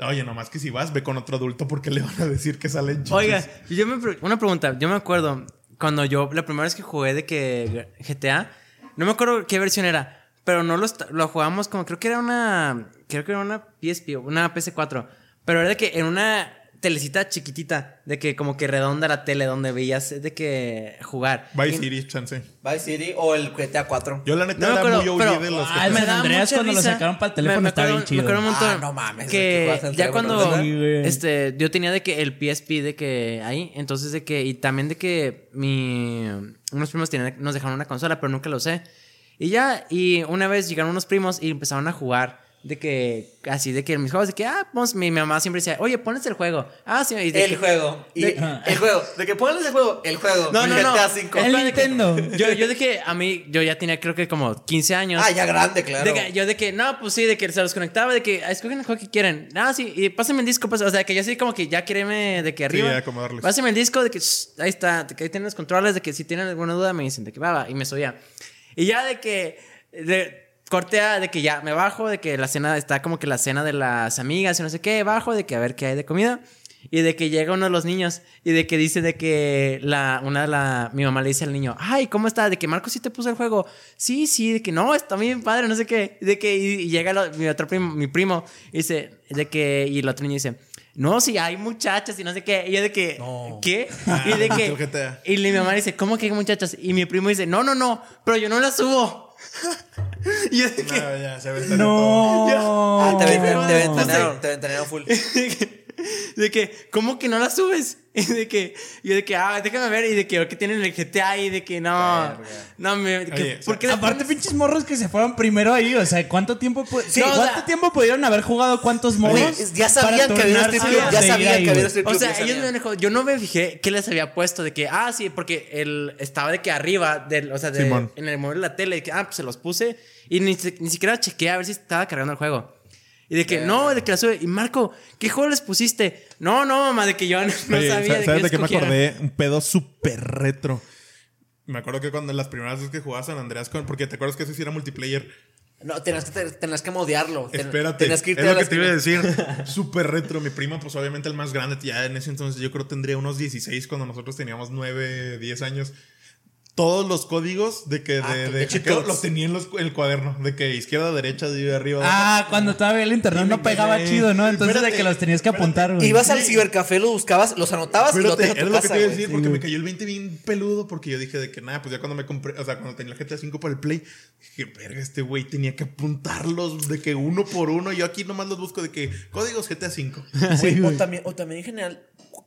oye, nomás que si vas, ve con otro adulto porque le van a decir que salen chichis. Oiga, yo me, pre- una pregunta. Yo me acuerdo cuando yo, la primera vez que jugué de que GTA, no me acuerdo qué versión era, pero no lo, lo jugamos como, creo que era una, creo que era una PSP, una PS4, pero era de que en una telecita chiquitita, de que como que redonda la tele donde veías de que jugar. Vice City, chance. Vice City o el GTA 4. Yo la neta No me era acuerdo, muy OG pero- de los Ah, el me daba Andreas mucha cuando lo risa. sacaron para el Me- teléfono me estaba acuerdo- bien chido. Me acuerdo un montón. Ah, no mames, que Que ya cuando este, yo tenía de que el PSP de que ahí, entonces de que, y también de que mi, unos primos tenían, nos dejaron una consola, pero nunca lo usé. Y ya, y una vez llegaron unos primos y empezaron a jugar. De que, así, de que mis juegos, de que, ah, pues mi mamá siempre decía, oye, pones el juego. Ah, sí, y de El que- juego. Y de- el juego. De que ponles el juego. El juego. No, no, no. GTA 5. El Nintendo. Yo, yo de que a mí, yo ya tenía creo que como 15 años. Ah, ya grande, claro. De que- yo de que, no, pues sí, de que se los conectaba, de que "Ah, escogen el juego que quieren. No, sí, y pásenme el disco, pues, o sea, que yo así como que ya quereme de que arriba. acomodarles. Pásenme el disco, de que shh, ahí está, de que ahí tienen los controles, de que si tienen alguna duda me dicen, de que va, va, y me subía. Y ya de que, de, cortea, de que ya me bajo, de que la cena, está como que la cena de las amigas y no sé qué, bajo, de que a ver qué hay de comida. Y de que llega uno de los niños y de que dice de que la, una de la, mi mamá le dice al niño, ay, ¿cómo está? De que Marco sí te puso el juego. Sí, sí, de que no, está bien padre, no sé qué. De que, y, y llega lo- mi otro primo, mi primo, y dice, de que, y el otro niño dice, no, sí, hay muchachas y no sé qué. Y yo de que, No. ¿qué? Y de que, y mi mamá dice, ¿cómo que hay muchachas? Y mi primo dice, no, no, no, pero yo no las subo. y yo de que, No, ya, se aventaron todo. No. Ah, te, ven- pero- te ventanearon full. De que, ¿cómo que no la subes? Y de que, y de que, ah, déjame ver. Y de que, que tienen el GTA y de que no. No, me. Que, Oye, ¿Por qué Aparte, pinches morros que se fueron primero ahí, o sea, ¿cuánto tiempo, pu- Sí, no, o ¿cuánto sea- tiempo pudieron haber jugado cuántos morros? ya sabían que había turnarse club, ya sabían que había güey? strip O club. sea, ellos sabían. me dejó, yo no me fijé qué les había puesto de que, ah, sí, porque él estaba de que arriba, del, o sea, de- en el móvil de la tele, de que, ah, pues se los puse y ni, ni siquiera chequeé a ver si estaba cargando el juego. Y de que, no, de que la sube. Y Marco, ¿qué juego les pusiste? No, no, mamá, de que yo no, Oye, sabía. ¿sabes de ¿sabes que de qué me acordé? Un pedo súper retro. Me acuerdo que cuando las primeras veces que jugaba San Andreas, con, porque te acuerdas que ese sí era multiplayer. No, tenías que, tenías que modearlo. Espérate, Tenías que irte es a lo que te iba a decir. Súper retro. Mi prima, pues obviamente el más grande, ya en ese entonces yo creo tendría unos 16 cuando nosotros teníamos 9, 10 años. Todos los códigos de que Ah, de, de de codes. los tenía en los- el cuaderno. De que izquierda, derecha, de arriba. Ah, cuando todavía el internet no pegaba chido, ¿no? Entonces de espérate, que los tenías que apuntar, güey. Ibas al cibercafé, lo buscabas, los anotabas y lo Espérate, en es tu lo que casa, te iba a güey. decir porque me cayó el 20 bien peludo porque yo dije de que nada, pues ya cuando me compré, o sea, cuando tenía el GTA 5 para el Play, dije, verga, este güey tenía que apuntarlos de que uno por uno, yo aquí nomás los busco de que códigos GTA 5. Güey, o, también, o también en general,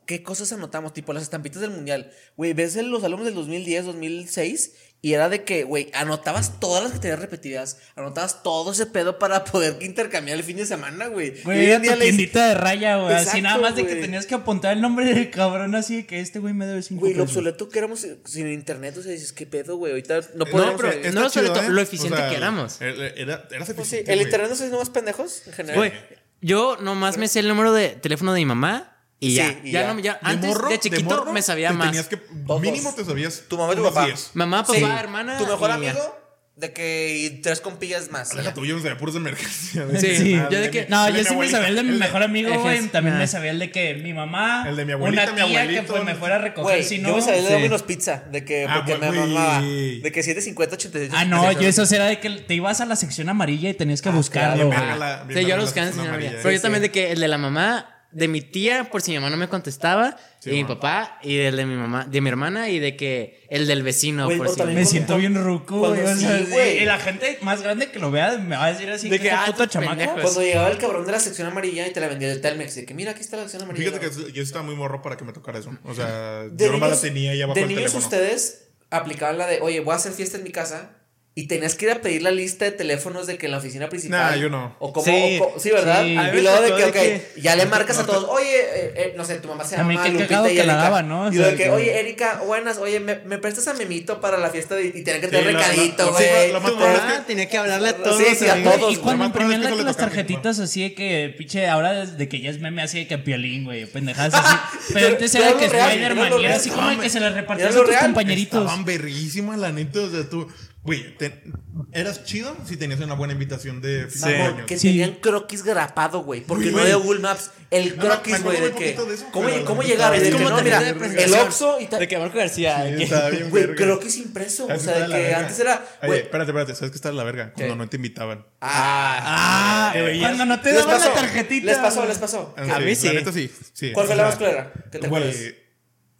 ¿qué cosas anotamos? Tipo las estampitas del mundial. Güey, ves los álbumes del 2010, 2006 y era de que, güey, anotabas todas las que tenías repetidas, anotabas todo ese pedo para poder intercambiar el fin de semana, güey. Güey, en tu tiendita de raya, güey. Así nada más de que tenías que apuntar el nombre del cabrón así de que este güey me debe cinco Güey, lo obsoleto que éramos sin internet, o sea, dices, ¿qué pedo, güey? Ahorita no No, podemos... pero vivir. no lo sobre lo eficiente que éramos. Era, era, eras Pues sí, eficiente, el güey. internet no se hizo más pendejos en general. Güey, yo nomás me sé el número de teléfono de mi mamá y Sí, ya. y ya, ya. no- ya- De antes morro, de chiquito morro, me sabía te más. Tenías que, mínimo te sabías. Tu mamá y tu papá. 10. Mamá, papá, Sí. hermana. Tu mejor y ya. amigo, de que y tres compillas más. Deja ya. tuyo, me sabía puros de emergencia. güey. Sí, Sí. yo de que. No, El de yo mi sí me sabía el de mi El de- mejor amigo, güey. También Ah. me sabía el de que mi mamá. El de mi abuelita, Una mi tía abuelito. que pues, me fuera a recoger Güey, si yo no. me sabía de sí. Domino's Pizza, de que Ah, porque güey, me mamaba, de que 750, 88. Ah, no, yo eso era de que te ibas a la sección amarilla y tenías que buscarlo. La- bien Sí, yo verga lo la buscaba en sección señora amarilla, María. Pero yo sí. también de que el de la mamá, de mi tía, por si mi mamá no me contestaba, Sí, y mi papá, y el de mi mamá, de mi hermana, y de que el del vecino, Güey, por si. Me siento bien ruco, cuando güey. o sea, sí, güey. y la gente más grande que lo vea me va a decir así De que, que, "Qué ah, estos chamaco. Cuando llegaba el cabrón de la sección amarilla y te la vendía del Telmex, de que mira, aquí está la sección amarilla. Fíjate que yo estaba muy morro para que me tocara eso. O sea, de yo nomás la tenía ya abajo De del niños teléfono. ustedes aplicaban la de, oye, voy a hacer fiesta en mi casa. Y tenías que ir a pedir la lista de teléfonos de que en la oficina principal. Nah, yo no. O como, Sí, o co- sí, ¿verdad? sí. A Y luego de que, ok, ya le no, marcas no a todos, oye, eh, eh, no sé, tu mamá se llama qué Lupita y que la Erika. daban, ¿no? Y sea, de que, oye, Erika, buenas, oye, ¿me, me prestas a Memito para la fiesta de, y tener que tener Sí, recadito, sí, güey. es que- tenía que hablarle a Sí, todos. sí, a todos. Y cuando imprimían las a mi tarjetitas así de que, pinche, ahora de que ya es meme así de que piolín, güey, pendejadas así. Pero antes era que Spider-Man era y así como de que se las repartías Era a tus compañeritos. Estaban verguísimas, la neta. O sea, tú, güey, te- eras chido si tenías una buena invitación de Mamón, año. que Sí. tenían croquis grapado, güey. Porque no de Google Maps. El croquis, güey, de que. eso, ¿Cómo, cómo llegar? es que como no, mira, el. Oxxo y tal. De que Marco García. Sí, que- Güey, verga. croquis impreso. O sea, de que antes era. Oye, Güey, espérate, espérate. ¿Sabes qué está la verga? Cuando ¿Qué? no te invitaban. ah, Ah, cuando no te daban la tarjetita. Les pasó, les pasó. Ah, A mí sí. Sí. sí. ¿Cuál fue la más culera? ¿Qué te acuerdas?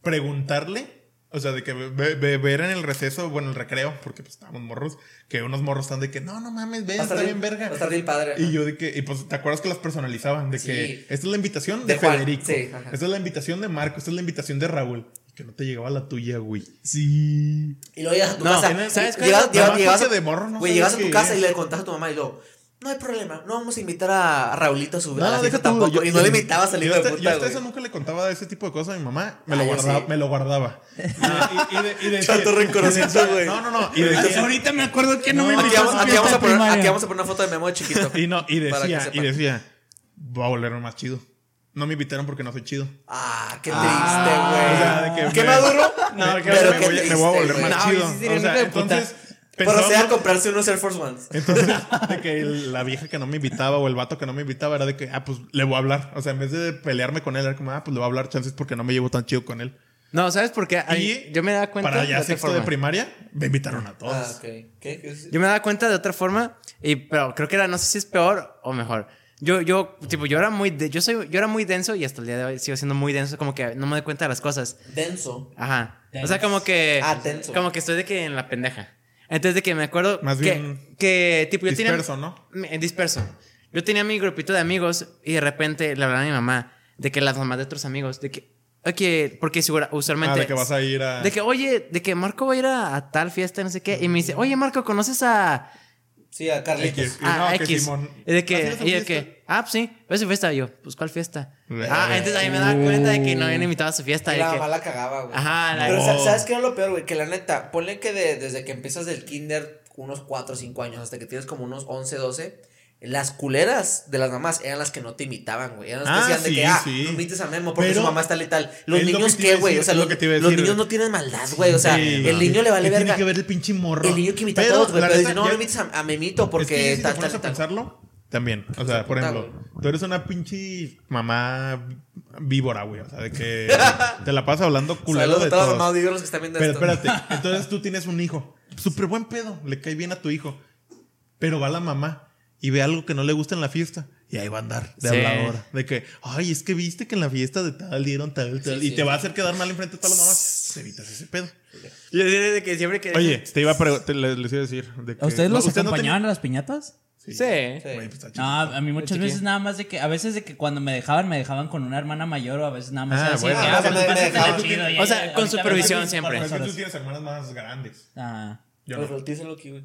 preguntarle, o sea, de que ve- ve- ver en el receso, bueno, el recreo, porque pues estábamos morros, que unos morros están de que no, no mames, ve, Va a está bien verga. Estar bien padre. Y yo de que, y pues, ¿te acuerdas que las personalizaban? De Sí. que esta es la invitación de, Federico. sí, esta es la invitación de Marco, esta es la invitación de Raúl. Y que no te llegaba la tuya, güey. Sí. Y luego llegas a tu No, casa. ¿sabes cuál Llegas, llegas, llegas, de morro no güey, llegas a tu qué casa y le contas a tu mamá y luego. No hay problema, no vamos a invitar a, a Raulito a su a la No, fiesta deja tampoco. yo- y no yo- le invitabas al hijo yo de puta, Yo hasta güey. eso nunca le contaba ese tipo de cosas a mi mamá. Me, Ah, lo, yo guardaba, sí. me lo guardaba. Y, y, y de- y decía- Chato rencorosito, güey. No, no, no. Y decía, ahorita me acuerdo que no, No, me aquí Aquí invitó vamos, a su aquí, vamos a poner, aquí vamos a poner una foto de Memo de chiquito. y no, y decía, y decía, voy a volverme más chido. No me invitaron porque no soy chido. Ah, qué Ah, triste, güey. o sea, de ¿Qué me- maduro? No, Me- que pero me, qué voy, a- me voy a triste, volver más No, chido. sí, sí, o sea, de entonces. Proceda a pensábamos- comprarse unos Air Force Ones. Entonces, de que la vieja que no me invitaba o el vato que no me invitaba era de que, ah, pues le voy a hablar. O sea, en vez de pelearme con él, era como, ah, pues le voy a hablar chances porque no me llevo tan chido con él. No, ¿sabes por qué? Y yo me daba cuenta Para de ya otra sexto forma. de primaria, me invitaron a todos. Ah, ok. ¿Qué? ¿Qué es? Yo me daba cuenta de otra forma, y, pero creo que era, no sé si es peor o mejor. Yo, yo, tipo, yo era muy, de- yo soy, yo era muy denso y hasta el día de hoy sigo siendo muy denso, como que no me doy cuenta de las cosas. Denso. Ajá. O sea, como que. Ah, denso. Como que estoy de que en la pendeja. Entonces, de que me acuerdo. Más que, bien que, tipo, yo disperso, tenía. ¿no? Me- Disperso. Yo tenía mi grupito de amigos y de repente le hablaba a mi mamá de que las mamás de otros amigos, de que, porque usualmente... Ah, de que vas a ir a. De que, oye, de que Marco va a ir a, a tal fiesta, no sé qué. Y me dice, oye, Marco, ¿conoces a, Sí, a Carlitos. X. a No, que X? Simón. Y de ¿Vas a que, ir a esa y de que, ah, pues sí, ¿ves su fiesta? Y yo, pues, ¿cuál fiesta? Eh, ah, entonces ahí me daba cuenta de que no habían invitado a su fiesta. Y la que, mamá la cagaba, güey. Ajá, la- Pero No. ¿sabes qué era lo peor, güey? Que la neta, ponle que de- desde que empiezas del kinder, unos 4 o 5 años, hasta que tienes como unos 11, 12, las culeras de las mamás eran las que no te imitaban, güey. Eran las que Ah, decían de que, ah, sí. no imites a Memo porque Pero su mamá está tal y tal. Los es lo niños que qué, güey. O sea, es lo los, que te iba a los decir. niños no tienen maldad, güey. O sea, Sí, el niño le vale ¿Qué verga. Tiene que ver el pinche morro. El niño que imita a todos, güey. Pero dice, no, no imites a, a Memito Es porque que si pones tal, a pensarlo, también. O sea, por ejemplo, tú eres una pinche mamá víbora, güey. O sea, de que te la pasas hablando culero Saludos de a todos los todos. mamás víboros que están viendo Pero esto. espérate, entonces tú tienes un hijo. Súper buen pedo, le cae bien a tu hijo. Pero va la mamá y ve algo que no le gusta en la fiesta. Y ahí va a andar de Sí. habladora. De que, ay, es que viste que en la fiesta de tal dieron tal, tal. y sí, te va a sí. hacer quedar mal enfrente de todas las mamás. Te evitas ese pedo. Yo de que siempre que... Oye, te iba a preguntar, les, les iba a decir. De que, ¿A ustedes los ¿usted no acompañaban a las piñatas? Sí. Sí. Güey, pues. No, a mí muchas veces nada más de que, a veces de que cuando me dejaban, me dejaban con una hermana mayor o a veces nada más Ah, así, bueno. que, Ah, pues, dejaban. chido, O sea, ya, con supervisión me- siempre. Para tú tienes hermanas más grandes. Ah. Yo Pero no. díselo aquí, güey.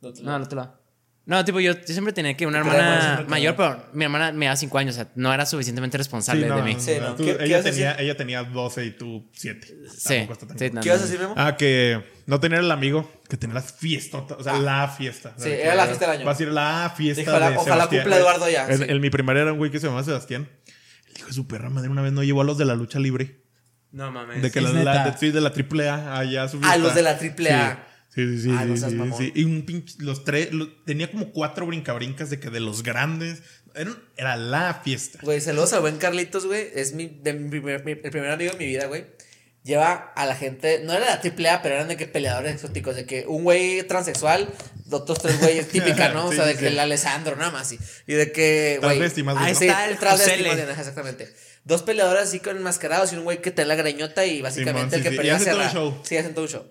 No, te lo- No, otro lado. No, tipo, yo, yo siempre tenía que una hermana mayor, pero mi hermana me da 5 años, o sea, no era suficientemente responsable no, de mí. Sí, no. tú- ¿Qué- qué ella, a tenía, ella tenía 12 y tú 7. Sí, sí, no, ¿Qué ibas a decir, Memo? Ah, que no tener el amigo que tenía las fiestas, o sea, la fiesta. Sí, era la fiesta del año. Vas a ir a la fiesta Ojalá- de ojalá Sebastián. cumpla Eduardo ya, el- mi primer era un güey que se llamaba Sebastián. El hijo de su perra madre una vez no llevó a los de la lucha libre. No mames. De que la, la- de, sí, de la triple A allá a su Ah, fiesta. los de la triple A. Sí, sí, sí. Ah, no sí, seas sí, mamón. sí. Y un pinche, los tres, lo- tenía como cuatro brincabrincas de que de los grandes. Era, era la fiesta. Güey, saludos al buen Carlitos, güey. Es mi, de mi primer, mi- el primer amigo de mi vida, güey. Lleva a la gente, no era de la triple A, pero eran de que peleadores exóticos, de que un güey transexual, otros tres güeyes típica, ¿no? o Sí, sea, de sí, que sí. el Alessandro, nada más. Y, y de que, güey. Ahí ¿no? está el ajá, exactamente. Dos peleadores así con enmascarados y un güey que te da la greñota y básicamente el sí, que sí. pelea hace todo el show. Sí, hacen todo un show.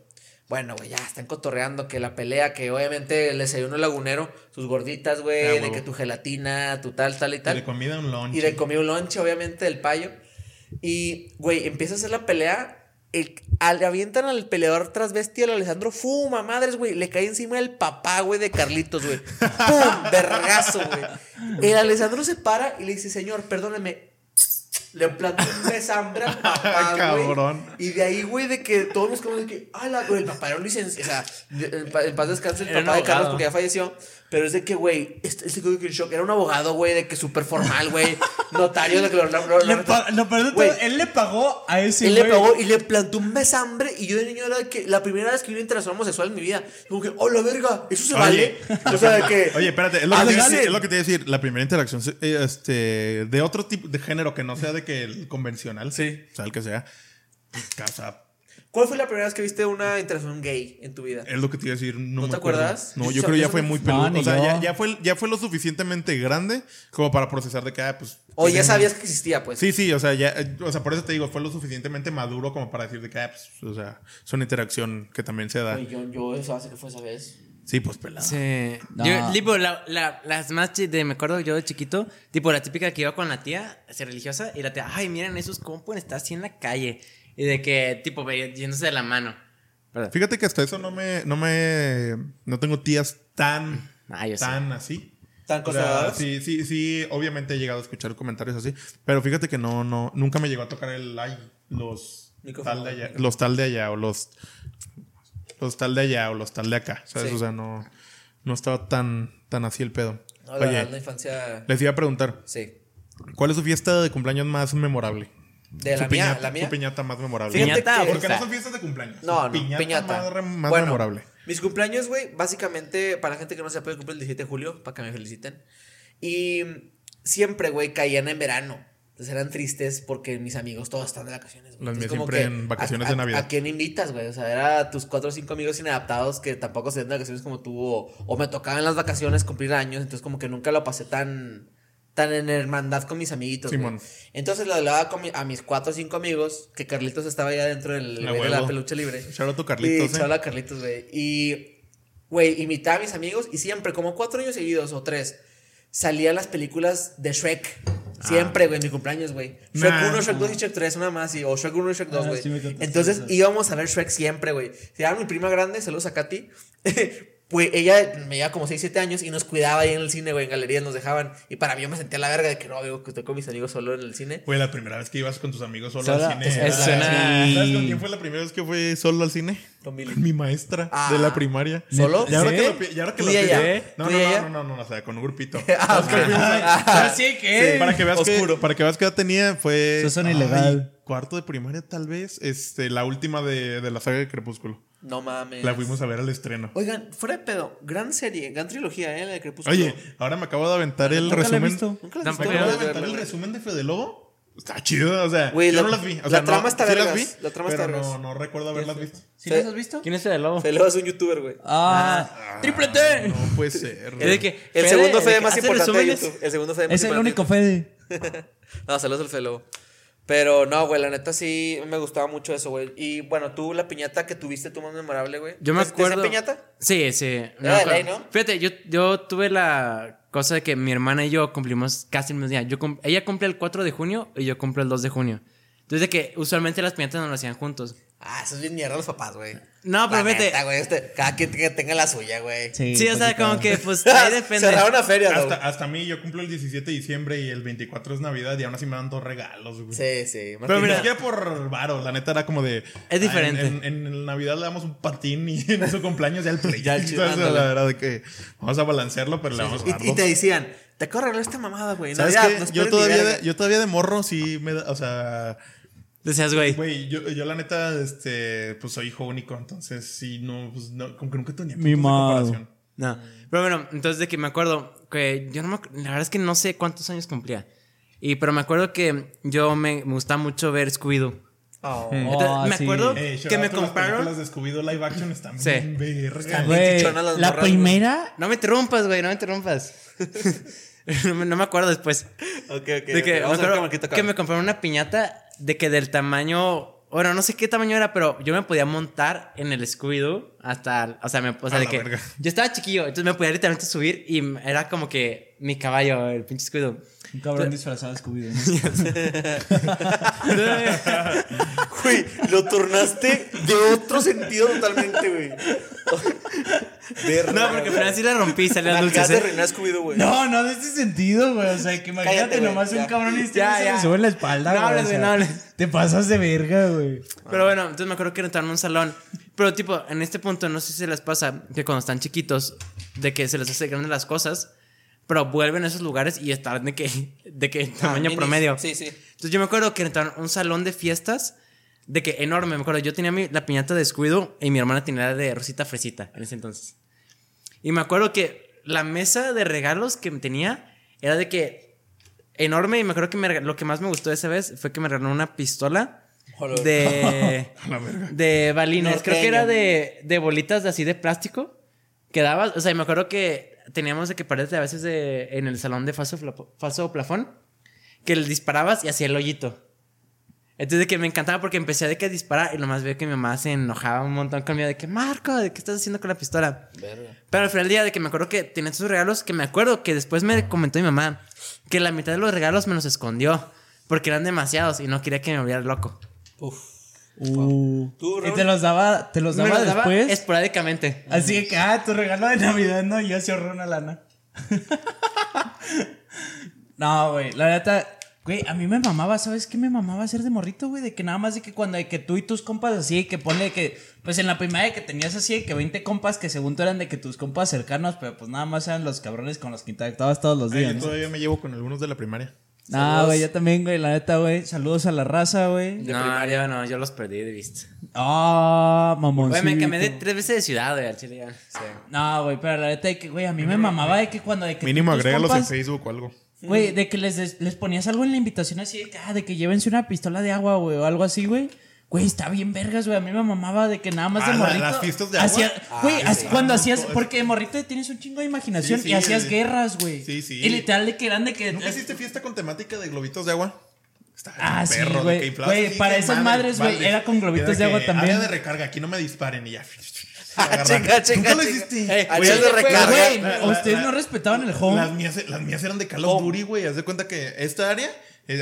Bueno, güey, ya están cotorreando que la pelea, que obviamente el desayuno lagunero, sus gorditas, Ah, güey, de huevo. que tu gelatina, tu tal, tal y Y tal. de comida un lunch. Y le comí un lonche, obviamente, del payo. Y, güey, empieza a hacer la pelea. El, al- avientan al peleador transvesti, al Alessandro. ¡Fuma, madres, güey! Le cae encima el papá, güey, de Carlitos, güey. ¡Pum! Vergazo, güey. El Alessandro se para y le dice, señor, perdóneme. Le plantó un besambre al papá, güey. Cabrón. Y de ahí, güey, de que todos nos quedamos de que, ah, la, güey, el papá era un licenciado. O sea, pa- en paz descanse el papá de Carlos porque ya falleció. Pero es de que, güey, este, este shock era un abogado, güey, de que súper formal, güey. Notario de que lo. lo- lo- Le lo- Güey, él le pagó a ese él le pegó y le plantó un besambre. Y yo de niño era de que la primera vez que vi una interacción homosexual en mi vida. Como que, oh, la verga, ¿eso se vale? O sea, de que. Oye, espérate, es lo, que te, dicen. es lo que te iba a decir. La primera interacción eh, este, de otro tipo de género que no sea de que el convencional, Sí. o sea, el que sea, casa. ¿Cuál fue la primera vez que viste una interacción gay en tu vida? Es lo que te iba a decir. No, ¿No me te acuerdo. acuerdas? No, Yo creo que ya fue muy No, peludo. ni o sea, ya, ya fue, ya fue lo suficientemente grande como para procesar de que, ah, pues. O ya tienen- sabías que existía, pues. Sí, sí, o sea, ya, eh, o sea, por eso te digo, fue lo suficientemente maduro como para decir de que, ah, pues, o sea, es una interacción que también se da. Güey, yo, yo eso hace que fue esa vez. Sí, pues pelado. Sí. No. Yo, tipo, la, la- las más de, me acuerdo yo de chiquito, tipo la típica que iba con la tía, así religiosa, y la tía, ay, miren esos cómo pueden estar así en la calle. Y de que, tipo, yéndose de la mano. Fíjate que hasta eso no me, no me, no tengo tías tan, Ah, tan así. ¿Tan conservadoras? sí, sí, sí, obviamente he llegado a escuchar comentarios así, pero fíjate que no, no, nunca me llegó a tocar el, ay, los tal de allá, los tal de allá o los, los tal de allá o los tal de acá, ¿sabes? Sí. O sea, no, no estaba tan, tan así el pedo. No, la Oye, la infancia. les iba a preguntar, Sí. ¿cuál es su fiesta de cumpleaños más memorable? De Su la mía, piñata, la mía. Su piñata más memorable. Piñata que- o Porque no son fiestas de cumpleaños. No, su no, piñata, piñata. más, re- más Bueno, memorable. Mis cumpleaños, güey, básicamente, para la gente que no sepa, yo cumplo el 17 de julio, para que me feliciten. Y siempre, güey, caían en verano. Entonces eran tristes porque mis amigos todos están de vacaciones. güey. Las mías Entonces, como siempre que, en vacaciones ¿a- de Navidad. ¿A quién invitas, güey? O sea, era tus cuatro o cinco amigos inadaptados que tampoco se dan de vacaciones como tú. O, o me tocaba en las vacaciones cumplir años. Entonces, como que nunca lo pasé tan, tan en hermandad con mis amiguitos. güey. Entonces lo hablaba con mi- a mis cuatro o cinco amigos, que Carlitos estaba ya dentro del, A güey de la peluche libre. Shout out to Carlitos, Y eh. shout out a Carlitos, güey. Y, güey, invitaba a mis amigos y siempre, como cuatro años seguidos o tres, salían las películas de Shrek. Siempre, güey, en mi cumpleaños, güey. Shrek Nah. 1, Shrek 2 y Shrek 3, una más. Y, o Shrek 1 y Shrek 2, Ah, güey. sí Entonces íbamos a ver Shrek siempre, güey. Se llama mi prima grande, saludos a Katy. Pues ella me lleva como 6, 7 años y nos cuidaba ahí en el cine, güey, en galerías nos dejaban. Y para mí yo me sentía la verga de que no, digo, que estoy con mis amigos solo en el cine. Fue la primera vez que ibas con tus amigos solo Solo- al cine. es- era- ¿Sabes con quién fue la primera vez que fue solo al cine? Con mi maestra Ah. de la primaria. ¿Solo? Y ahora ¿Sí? que lo, y ahora que ¿Tú lo ella? No, ¿Tú no, ella? no, no, no, no, o sea, con un grupito. Ah, ok. Ah, sí, ¿qué? Para que veas que para que veas que ya tenía fue Eso ay, ilegal. cuarto de primaria tal vez, este la última de, de la saga de Crepúsculo. No mames. La fuimos a ver al estreno. Oigan, fuera de pedo, gran serie, gran trilogía, ¿eh? La de Crepúsculo. Oye, ahora me acabo de aventar el Nunca la he resumen. visto. Nunca la Tampoco viste, Me acabo de aventar el resumen de Fede Lobo. Está chido, o sea, Güey, yo la- no las vi. O la no- trama está sí las vergas, vi, la trama está pero vergas. no, no recuerdo haberlas visto. ¿Sí las has visto? ¿Quién es el lobo? Felo es un youtuber, güey. Ah, triple T. No puede ser. Es de que El Fede, segundo de Fede más importante de resúmenes. YouTube. El segundo Fede más Es el importante único de Fede. No, saludos al Felo. Pero no, güey, la neta sí me gustaba mucho eso, güey. Y bueno, tú, la piñata que tuviste tú más memorable, güey. Yo me ¿Te- te hacían acuerdo. piñata? Sí, sí. Era de ley, ¿no? Fíjate, yo, yo tuve la cosa de que mi hermana y yo cumplimos casi el mismo día. Yo ella cumple el 4 de junio y yo cumplo el 2 de junio. Entonces, de que usualmente las piñatas no las hacían juntos. Ah, eso es bien mierda los papás, güey. No, pero vete. güey. este- cada quien que tenga la suya, güey. Sí, o pues sea, sí, como que, pues, ahí depende. Cerraron una feria, Hasta, güey. hasta a mí, yo cumplo el 17 de diciembre y el 24 es Navidad y aún así me dan dos regalos, güey. Sí, sí. Pero mira- siquiera por varo, la neta era como de. Es diferente. ah, En, en- en Navidad le damos un patín y en su cumpleaños ya el play. Ya el ándale. la verdad de que vamos a balancearlo, pero le vamos a dar Y, te decían, te acabo de regalar esta mamada, güey. ¿Sabes Navidad, qué? no yo, todavía de, yo todavía de morro sí me da, o sea, Decías, güey. güey, yo, yo la neta, este, pues soy hijo único, entonces sí, no, pues no, como que nunca tenía Mimado. comparación. No. Pero bueno, entonces de que me acuerdo que yo no me la verdad es que no sé cuántos años cumplía. Y pero me acuerdo que yo me, me gustaba mucho ver Scooby-Doo. Oh. Entonces, Oh, me sí. acuerdo Eh, que me las compraron. películas de Scooby-Doo live action están Sí. bien verga. Están- Güey, chichonas las la morras, güey. primera. No me interrumpas, güey, no me interrumpas. no, me, acuerdo después. Ok, ok. De que, ok. me que acaba. me compraron una piñata de que del tamaño. Bueno, no sé qué tamaño era, pero yo me podía montar en el Scooby-Doo hasta. O sea, me, o sea de que. verga. Yo estaba chiquillo, entonces me podía literalmente subir y era como que mi caballo, el pinche Scooby-Doo. Un cabrón disfrazado de Scooby-Doo. Güey, lo tornaste de otro sentido totalmente, güey. Verga, No, porque al sí la rompí Me dulces. acabas de ¿eh? arruinar Scooby-Doo, güey. No, no de ese sentido, güey. O sea, que imagínate Cállate, nomás ya. un cabrón y este Ya, se le sube en la espalda, No güey, hables, o güey, sea, no hables. Te pasas de verga, güey. Pero bueno, entonces me acuerdo que entraron en un salón. Pero tipo, en este punto, no sé si les pasa que cuando están chiquitos, de que se les hace grandes las cosas, pero vuelven a esos lugares y están de que, de que Ah, tamaño minis. promedio. Sí, sí. Entonces yo me acuerdo que entraron a un salón de fiestas de que enorme. Me acuerdo, yo tenía mi- la piñata de Scooby-Doo y mi hermana tenía la de Rosita Fresita en ese entonces. Y me acuerdo que la mesa de regalos que tenía era de que enorme y me acuerdo que me lo que más me gustó esa vez fue que me regaló una pistola de, de balines. Creo que era de, de bolitas de así de plástico. Que daba, o sea, me acuerdo que teníamos de que paredes de a veces de, en el salón de falso, falso plafón que le disparabas y hacía el hoyito. Entonces de que me encantaba porque empecé de que a disparar y nomás veo que mi mamá se enojaba un montón conmigo de que Marco, ¿de qué estás haciendo con la pistola? Verga. Pero al final del día de que me acuerdo que tenía esos regalos que me acuerdo que después me comentó mi mamá que la mitad de los regalos me los escondió porque eran demasiados y no quería que me volviera loco. Uf. Uh. ¿Tú, y te los daba, te los Me daba los daba después. esporádicamente. Así que, ah, tu regalo de Navidad, no, y ya se ahorró una lana. no, güey, la neta, güey, a mí me mamaba, ¿sabes qué me mamaba hacer de morrito, güey? De que nada más de que cuando de que tú y tus compas así, que ponle que, pues en la primaria que tenías así, de que 20 compas que según tú eran de que tus compas cercanos, pero pues nada más eran los cabrones con los que interactuabas todos los Ay, días. yo ¿no? todavía me llevo con algunos de la primaria. No, güey, yo también, güey, la neta, güey, saludos a la raza, güey. No, yo no, yo los perdí de vista. Ah, mamón. Güey, me cambié de tres veces de ciudad, güey, al chile ya. Sí. No, güey, pero la neta de que, güey, a mí me mamaba de que cuando de que Mínimo tus agrégalos en Facebook o algo. Güey, de que les, les ponías algo en la invitación así de que, ah, de que llévense una pistola de agua, güey, o algo así, güey. Güey, está bien vergas, güey. A mí me mamaba de que nada más de Ah, morrito. las fiestas de agua. hacía- Güey, Ah, así- sí. cuando hacías. Porque de morrito tienes un chingo de imaginación Sí, y hacías sí. guerras, güey. Sí, sí. Y literal de que eran de que. ¿Nunca hiciste fiesta con temática de globitos de agua? Está Ah, sí, güey. Güey, para esas madres, güey, era con globitos de agua también. Área de recarga, aquí no me disparen y ya. Agarrar. Chinga, chinga, Nunca lo hiciste. Güey, recarga. güey, La- la- ustedes la- no respetaban el home. Las mías, las mías eran de Call of Duty, güey. Haz de cuenta que esta área,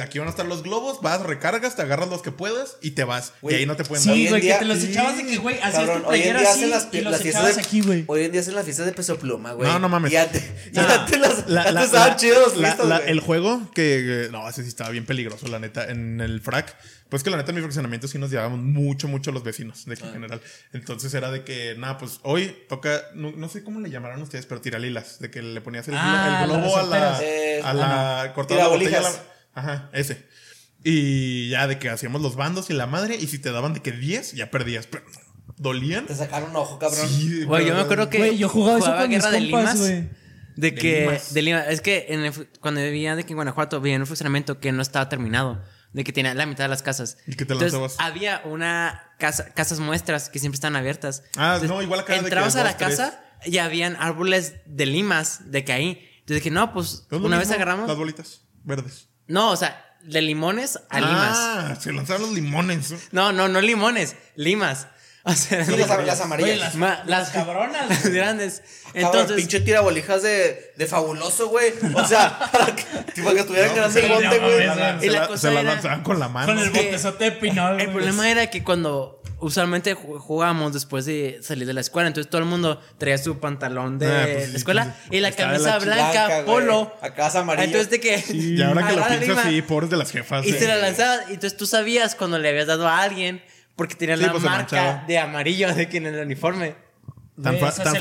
aquí van a estar los globos, vas, recargas, te agarras los que puedas y te vas. Güey, y ahí no te pueden Sí, Hoy en güey, que día- te los sí, echabas de que, güey, hacías tu playera así las, y los las fiestas echabas de, aquí, güey. Hoy en día hacen las fiestas de peso pluma, güey. No, no mames. Y antes, y No. antes las, La- antes la- estaban la- chidos los listos. El juego que. eh, No, ese sí estaba bien peligroso, la neta. En el frac. Pues que la neta en mi fraccionamiento sí nos llevábamos mucho, mucho los vecinos, de que Ah. en general. Entonces era de que, nada, pues hoy toca. No, no sé cómo le llamaron ustedes, pero tiralilas. De que le ponías el, Ah, el globo a la. Eh, a la. cortada la botella. Ajá, ese. Y ya de que hacíamos los bandos y la madre. Y si te daban de que 10, ya perdías. Pero dolían. Te sacaron un ojo, cabrón. Sí, Güey, yo me acuerdo que. Güey, yo jugaba eso con mis Guerra de compas, Limas. güey. De que. Limas. De Lima. Es que en el cuando vivía de que en Guanajuato, vivía en un funcionamiento que no estaba terminado. De que tenía la mitad de las casas. ¿Y qué te Entonces, lanzabas? había una casa, casas muestras que siempre están abiertas. Ah, Entonces, no, igual acá de que Entrabas a la tres. casa y habían árboles de limas de que ahí. Entonces dije, no, pues ¿Es lo una vez agarramos. Las bolitas verdes. No, o sea, de limones a limas. Ah, se lanzaron los limones. No, no, no limones, limas. O sea, Sí, las, las amarillas. Las- ma- las cabronas, las grandes. Cabrón, Entonces, pinche tirabolijas de, de fabuloso, güey. O sea, para que, tipo, que estuvieran el bote, güey. Se la, Y la se la lanzaban con la mano. Con el botezote de pinol, el problema era que cuando usualmente ju- jugábamos después de salir de la escuela, entonces todo el mundo traía su pantalón de Ah, pues la escuela pues, y la camisa la blanca, polo. Acá es amarillo. Entonces de que Y ahora que lo piensas, sí, pobres de las jefas. y se la lanzaba y entonces tú sabías cuando le habías dado a alguien porque tenía Sí, la pues, marca de amarillo de quien en el uniforme. Tan, fa- fácil, tan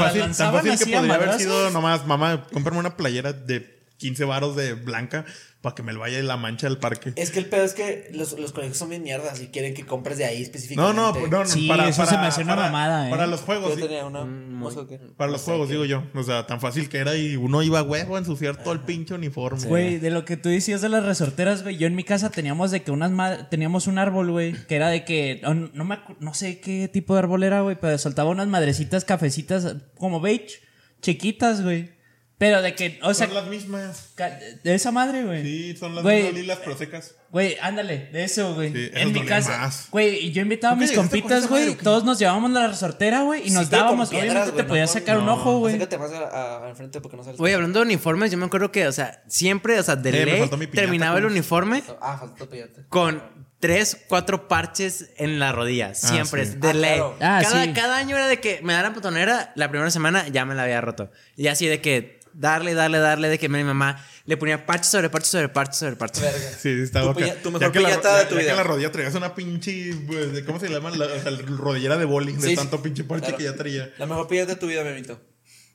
fácil que a podría haber sido nomás, mamá, cómprame una playera de 15 varos de blanca para que me lo vaya en la mancha del parque. Es que el pedo es que los, los colegios son bien mierdas y quieren que compres de ahí No, específicamente. no, no, no, Sí, para, eso se para- me hace una para- mamada, ¿eh? Para los juegos, Yo tenía una mosca que- Para los juegos, digo yo. O sea, tan fácil que era y uno iba huevo a ensuciar todo el pinche uniforme. Güey, de lo que tú decías de las resorteras, güey, yo en mi casa teníamos de que unas ma- teníamos un árbol, güey, que era de que oh, no me no sé qué tipo de árbol era, güey, pero soltaba unas madrecitas cafecitas como beige, chiquitas, güey. Pero de que, o sea, son las mismas. de esa madre, güey. Sí, son las Güey. mismas lilas pero secas. Güey, ándale, de eso, güey. Sí, en mi casa. más. Güey, y yo invitaba a ¿Tú qué mis con compitas, madre güey. Todos nos llevábamos la resortera, güey, y nos Sí, dábamos. piedras, Obviamente güey, te podías no con- sacar un ojo, güey. Acércate más al frente porque no sales. Oye, hablando de uniformes, yo me acuerdo que, o sea, siempre, o sea, de Eh, me ley faltó mi piñata, terminaba el uniforme Ah, faltó pillarte. con tres, cuatro parches en la rodilla. Siempre, sí. es de Ah, ley. claro. Ah, cada, sí. cada año era de que me daban botonera, la primera semana ya me la había roto. Y así de que darle, darle, darle, de que mi mamá le ponía parche sobre parche sobre parche sobre parche. Verga. Sí, sí, estaba Tu tu mejor que la- piñata ya- de tu ya vida. que la rodilla traías una pinche. pues, de- ¿Cómo se llama? La, o sea, rodillera de boli. De Sí, sí. tanto pinche parche Claro. que ya traía. La mejor pillada de tu vida, Memito.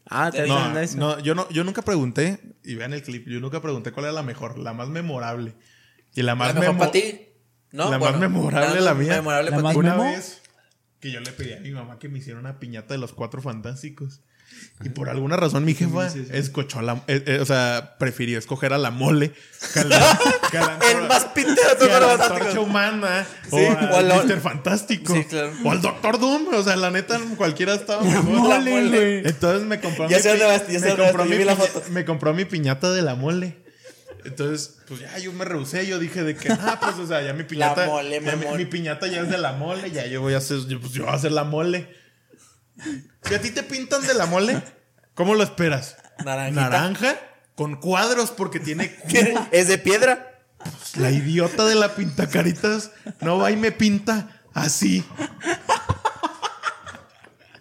Ah, te No, eso. no, yo no, yo nunca pregunté, y vean el clip, yo nunca pregunté cuál era la mejor, la más memorable. Y la más La mejor memo- para ti. ¿No? La Bueno, más memorable, la mía. Memorable La para más ti. Una memo? vez que yo le pedí a mi mamá que me hiciera una piñata de los cuatro fantásticos. Y por alguna razón mi jefa escochó a la, eh, eh, o sea, prefirió escoger a la mole que a la, que a la- El más pintero de a la humana. Sí, o o al Mr. Fantástico. Sí, claro. o al Doctor Doom. O sea la neta cualquiera estaba mejor. mole, entonces me compró Ya mi ya me compró mi la foto. me compró mi piñata de la mole. Entonces, pues ya yo me rehusé, yo dije de que, ah, pues, o sea, ya mi piñata, mole, ya mi, mi piñata ya es de la mole, ya yo voy a hacer, yo, pues yo voy a hacer la mole. Si a ti te pintan de la mole, ¿cómo lo esperas? Naranjita. Naranja con cuadros porque tiene ¿Qué? ¿Es de piedra? la idiota de la pintacaritas no va y me pinta así.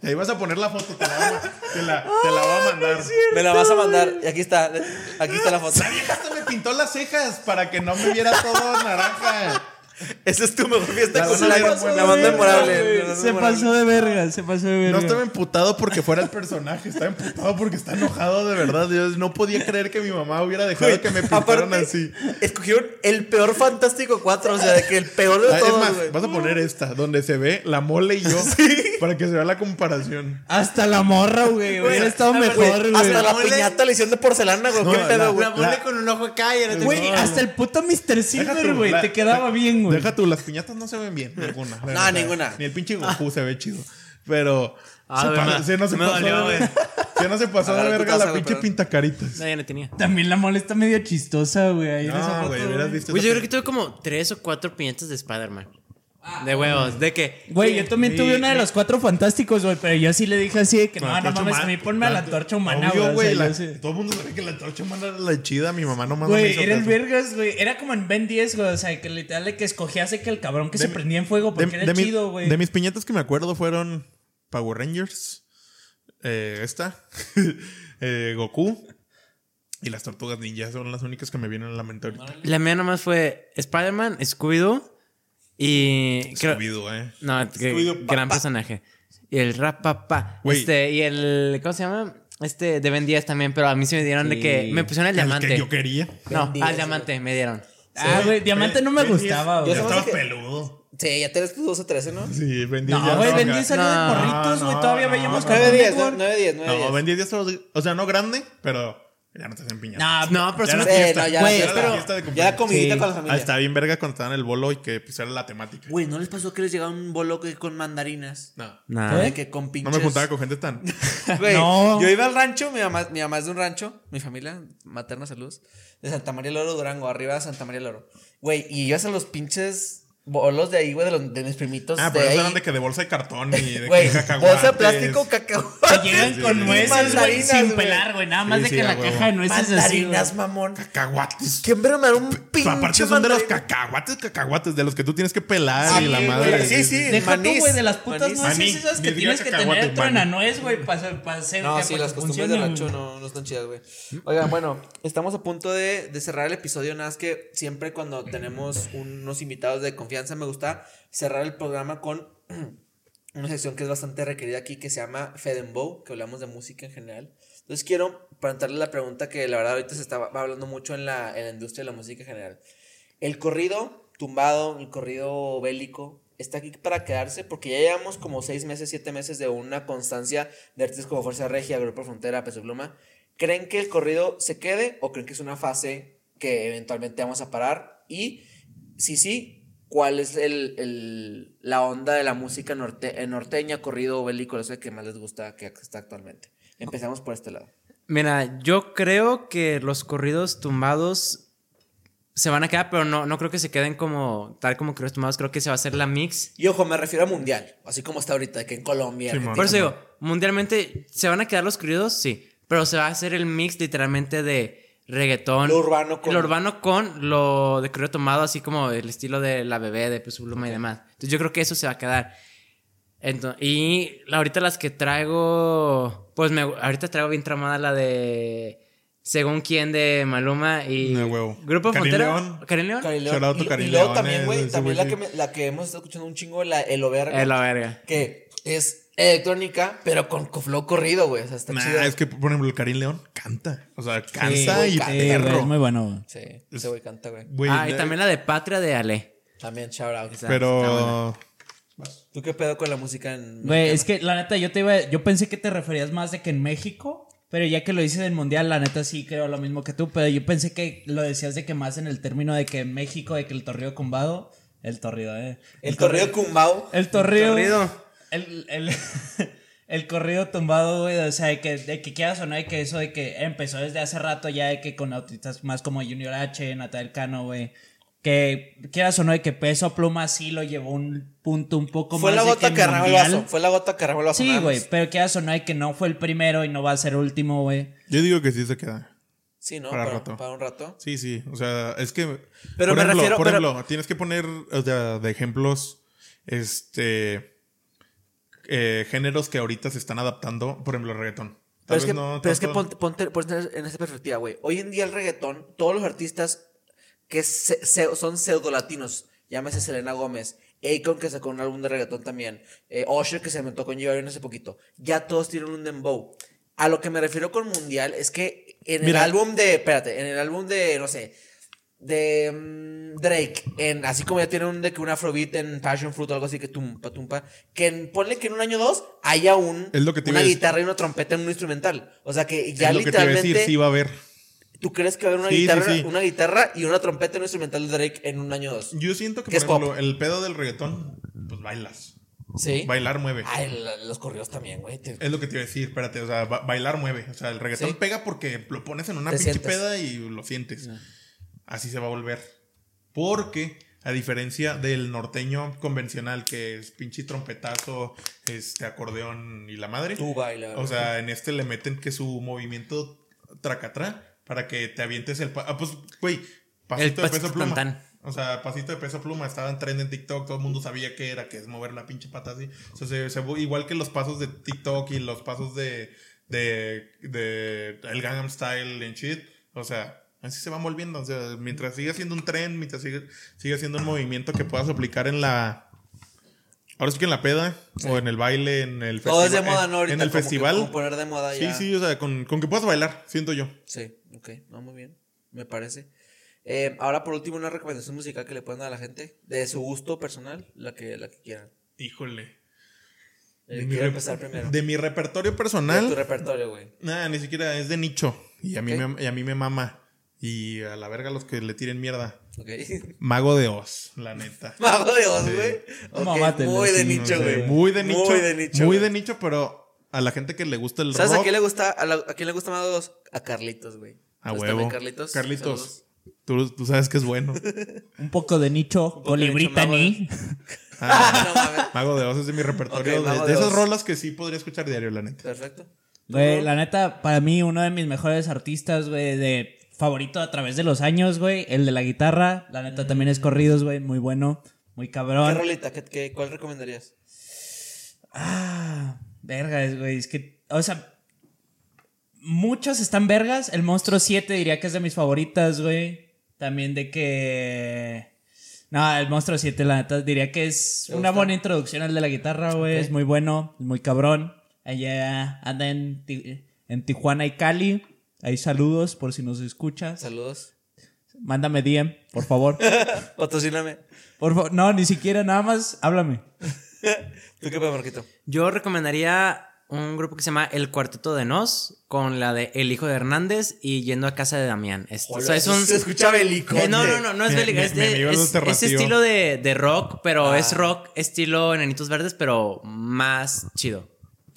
Y ahí vas a poner la foto, te la, voy a- te la, te la voy a mandar. Me la vas a mandar. Y aquí está. Aquí está la foto. La vieja hasta me pintó las cejas para que no me viera todo naranja. Esa es tu mejor fiesta La la, güey, la más memorable. la Se memorable. pasó de verga, se pasó de verga. No estaba emputado porque fuera el personaje, estaba emputado porque está enojado de verdad. Yo no podía creer que mi mamá hubiera dejado que me pintaran así. escogieron el peor Fantástico 4. O sea, de que el peor de Ah, es todos, más, vas a poner esta, donde se ve la mole y yo, para que se vea la comparación. Hasta la morra, güey. Hubiera estado Güey, mejor, güey. Hasta la mole- piñata le hicieron de porcelana, güey. No, ¿Qué la- pedo, güey? La mole con un ojo acá y Güey, No, hasta el puto Mr. Silver, güey. la- Te quedaba bien, güey. Deja tú, las piñatas no se ven bien, ninguna. No, ninguna. Ni el pinche Goku se ve chido. Pero. Ah, se, se no se Me pasó dolió, de, se no se pasó de Agarra tu verga la pinche perdón. pintacaritas. No, ya no tenía. También la mole está medio chistosa, güey. ahí en esa No, foto, güey, hubieras visto. Güey, yo creo que tuve como tres o cuatro piñatas de Spider-Man. De huevos, de que. Güey, yo también Sí, tuve una de sí. los cuatro fantásticos, güey, pero yo sí le dije así de que no, no mames, a mí ponme a la antorcha humana, güey. sí- Todo el mundo sabe que la antorcha humana era la chida. Mi mamá nomás no me Güey, era el vergas, güey. Era como en Ben 10, güey. O sea, que literal de que escogías de que el cabrón que De se mi- prendía en fuego porque de, era de chido, güey. de mis piñatas que me acuerdo fueron Power Rangers, eh, esta, eh, Goku y las tortugas ninja. Son las únicas que me vienen a la mente ahorita. La mía nomás fue Spider-Man, Scooby-Doo y. creo- Scooby-Doo, eh. No, que- Scooby-Doo, gran personaje. Y el rap papá. Este, y el. ¿Cómo se llama? Este de Ben 10 también, pero a mí se me dieron de Sí. que. Me pusieron el El diamante. que yo quería. No, Ben 10, al diamante me dieron. Ah, güey, Diamante no me Ben 10, gustaba, Ya güey. Me hace peludo. Sí, ya tenés tus 12 o 13, ¿no? Sí, Ben 10 No, ya güey, estaba Ben acá. 10 salió de No, morritos, güey. no, Todavía no. veíamos 9 Cartoon 10, Network. 9 10, 9 No, 10. Ben 10 ya estaba. O sea, no grande, pero ya no te hacen piñata. No, No, pero Ya fiesta. no, ya, Güey, ya, Era la pero- fiesta de ya cumpleaños. la comidita Sí. con la Ah, familia. está bien verga cuando estaban en el bolo y que pues era la temática. Güey, ¿no les pasó que les llegaba un bolo que con mandarinas? No. Nah. De que con No pinches... me juntaba con gente tan. Güey, No. yo iba al rancho, mi mamá, mi mamá es de un rancho, mi familia materna, saludos, de Santa María Loro, Durango, arriba de Santa María Loro. Güey, y ibas a los pinches bolos de ahí, güey, de, los- de mis primitos. Ah, de pero eso ahí. eran de que de bolsa de cartón y de Güey, cacahuates. bolsa de plástico, cacao. Que llegan con Sí. nueces, güey, sin pelar, güey. Nada más Sí, de sí, que la caja de nueces así, güey. Mandarinas, mamón. Cacahuates. ¿Quién me dar un pinche Aparte son de los cacahuates, cacahuates, de los que tú tienes que pelar Sí, y la madre. sí, sí. Deja tú, güey, de las putas nueces esas que tienes que tener de maní. nuez, güey, para, para hacer No, sí, las costumbres del funcione, rancho no, no están chidas, güey. Oigan, bueno, estamos a punto de, de cerrar el episodio. Nada más que siempre cuando tenemos unos invitados de confianza, me gusta cerrar el programa con una sección que es bastante requerida aquí que se llama Fedembow, que hablamos de música en general. Entonces quiero plantearle la pregunta que la verdad ahorita se está hablando mucho en la, en la industria de la música en general. El corrido tumbado, el corrido bélico, está aquí para quedarse porque ya llevamos como seis meses, siete meses de una constancia de artistas como Fuerza Regia, Grupo Frontera, Peso Pluma. ¿Creen que el corrido se quede o creen que es una fase que eventualmente vamos a parar? Y si sí, ¿cuál es el, el- la onda de la música norte, eh, norteña, corrido bélico, eso que más les gusta que está actualmente? Empezamos por este lado. Mira, yo creo que los corridos tumbados se van a quedar, pero no, no creo que se queden como tal como corridos tumbados. Creo que se va a hacer la mix. Y ojo, me refiero a mundial, así como está ahorita, que en Colombia. Por eso digo, mundialmente se van a quedar los corridos, sí. Pero se va a hacer el mix literalmente de reggaetón. Lo urbano con- Lo urbano con lo de corrido tomado, así como el estilo de la bebé, de Peso Pluma y demás. Entonces yo creo que eso se va a quedar. Ento- y ahorita las que traigo, pues me, ahorita traigo bien tramada la de según quién de Maluma y De huevo. Grupo Karin Frontera. León. Karin León. Y- luego León, también, eh, güey, también la que, me- la que hemos estado escuchando un chingo, la El Oberga. Es la verga. Que es electrónica, pero con, flow corrido, güey. O sea, está Nah, chido. es que, por ejemplo, el Karim León canta. O sea, canta güey, y canta. Sí, güey, es perro. muy bueno, güey. Sí, ese güey canta, güey. Güey, ah, y también la de Patria de Ale. También, shout out. Pero. ¿Tú qué pedo con la música en. Güey, es que la neta, yo te iba. Yo pensé que te referías más de que en México. Pero ya que lo dices del mundial, la neta sí creo lo mismo que tú. Pero yo pensé que lo decías de que más en el término de que en México, de que el torrido combado. El torrido, eh. El corrido Cumbao. El torrido. Corrido. El, el, el corrido tumbado, güey. O sea, de que, de que quieras o no, de que eso de que empezó desde hace rato ya, de que con autistas más como Junior H, Natal Cano, güey. Que quieras o no, de que peso pluma sí lo llevó un punto un poco Fue más. la de gota que que arramó el vaso. Fue la gota que arramó el vaso. Sí, güey, pero quieras o no, de que no fue el primero y no va a ser último, güey. Yo digo que sí se queda. Sí, ¿no? Para Para, rato. para un rato. Sí, sí. O sea, es que. Pero por me ejemplo, refiero- Por pero- ejemplo, tienes que poner, o sea, de ejemplos. Este. Eh, géneros que ahorita se están adaptando. Por ejemplo, el reggaetón. Tal Pero es, que, no pero es que tanto- ponte, ponte- ponte en esa perspectiva, güey. Hoy en día el reggaetón, todos los artistas que se- se- son pseudo-latinos, llámese Selena Gómez, Akon que sacó un álbum de reggaetón también, eh, Usher que se inventó con J hace poquito, ya todos tienen un dembow. A lo que me refiero con mundial es que en Mira. el álbum de, espérate, en el álbum de, no sé, de mm, Drake, en, así como ya tiene un de que un afrobeat en Passion Fruit o algo así que tumpa, tumpa, que en- ponle que en un año o dos haya un, Es lo que te una guitarra y una trompeta en un instrumental. O sea que ya es lo que te iba a literalmente, decir, sí va a haber. ¿tú crees que va a haber una, Sí, guitarra, sí. una guitarra y una trompeta en un instrumental de Drake en un año o dos? Yo siento que, ¿Qué por ejemplo, el pedo del reggaetón, pues bailas. Sí. Bailar mueve. La- los correos también, güey. te- Es lo que te iba a decir, espérate, o sea, ba- bailar mueve. O sea, el reggaetón pega porque lo pones en una pinche peda y lo sientes. Así se va a volver. Porque A diferencia del norteño convencional, que es pinche trompetazo, este acordeón y la madre. Tú baila. O sea, en este le meten que su movimiento tracatrá para que te avientes el... ah, pues, güey, pasito de pasito peso pluma. O sea, pasito de peso pluma. Estaba en tren en TikTok, todo el mundo sabía qué era, que es mover la pinche pata así. O sea, se- se- igual que los pasos de TikTok y los pasos de... de, de el Gangnam Style en shit. O sea... Así se va volviendo. O sea, mientras siga siendo un tren, mientras siga, siga siendo un movimiento que puedas aplicar en la. Ahora sí que en la peda, o en el baile, en el Todo es de festival- moda, ¿no? Ahorita En el que festival. como poner de moda Sí, ya. sí, o sea, con, con que puedas bailar, siento yo. Sí, ok, no, muy bien, me parece. Eh, ahora por último una recomendación musical que le pueden dar a la gente, de su gusto personal, la que, la que quieran. Híjole. Eh, mi quiero rep- empezar primero. De mi repertorio De tu personal, repertorio, güey. nada, ni siquiera es de nicho. Y a, mí me, y a mí me mama. Y a la verga los que le tiren mierda. Ok. Mago de Oz, la neta. Mago de Oz, Sí. güey. Ok, Mamátelo, muy de sí, nicho, No güey. Muy de nicho. Muy de nicho. Muy güey. de nicho, pero a la gente que le gusta el ¿Sabes rock. a quién le gusta, a, la- a quién le gusta Mago de Oz? A Carlitos, güey. A huevo. Carlitos. Carlitos. Tú, tú sabes que es bueno. Un poco de nicho, poco de Colibrí nicho, mago de- Tani. Ah, no mames. Mago de Oz es de mi repertorio. De- de de esas rolas que sí podría escuchar diario, la neta. Perfecto. Güey, la neta, para mí, uno de mis mejores artistas, güey, de favorito a través de los años, güey. El de la guitarra. La neta también es corridos, güey. Muy bueno. Muy ¿Qué cabrón. rolita? ¿Qué, qué- cuál recomendarías? Ah, vergas, güey. Es que, o sea, muchos están vergas. El Monstruo 7 diría que es de mis favoritas, güey. También de que... No, el Monstruo 7, la neta, diría que es ¿Te una gusta? buena introducción al de la guitarra, güey. Es muy bueno, es muy cabrón. Allá anda en, en Tijuana y Cali. Ahí saludos por si nos escuchas. Saludos. Mándame DM, por favor. Patrocíname. Por favor. No, ni siquiera, nada más háblame. ¿Tú qué pedo, Marquito? Yo recomendaría un grupo que se llama El Cuarteto de Nos, con la de El Hijo de Hernández y Yendo a Casa de Damián. Es, o sea, es un... Se escucha bélico. Eh, no, no, no, no es mi- es, es es- es alternativo. estilo de, de rock, pero Ah. es rock estilo Enanitos Verdes, pero más chido.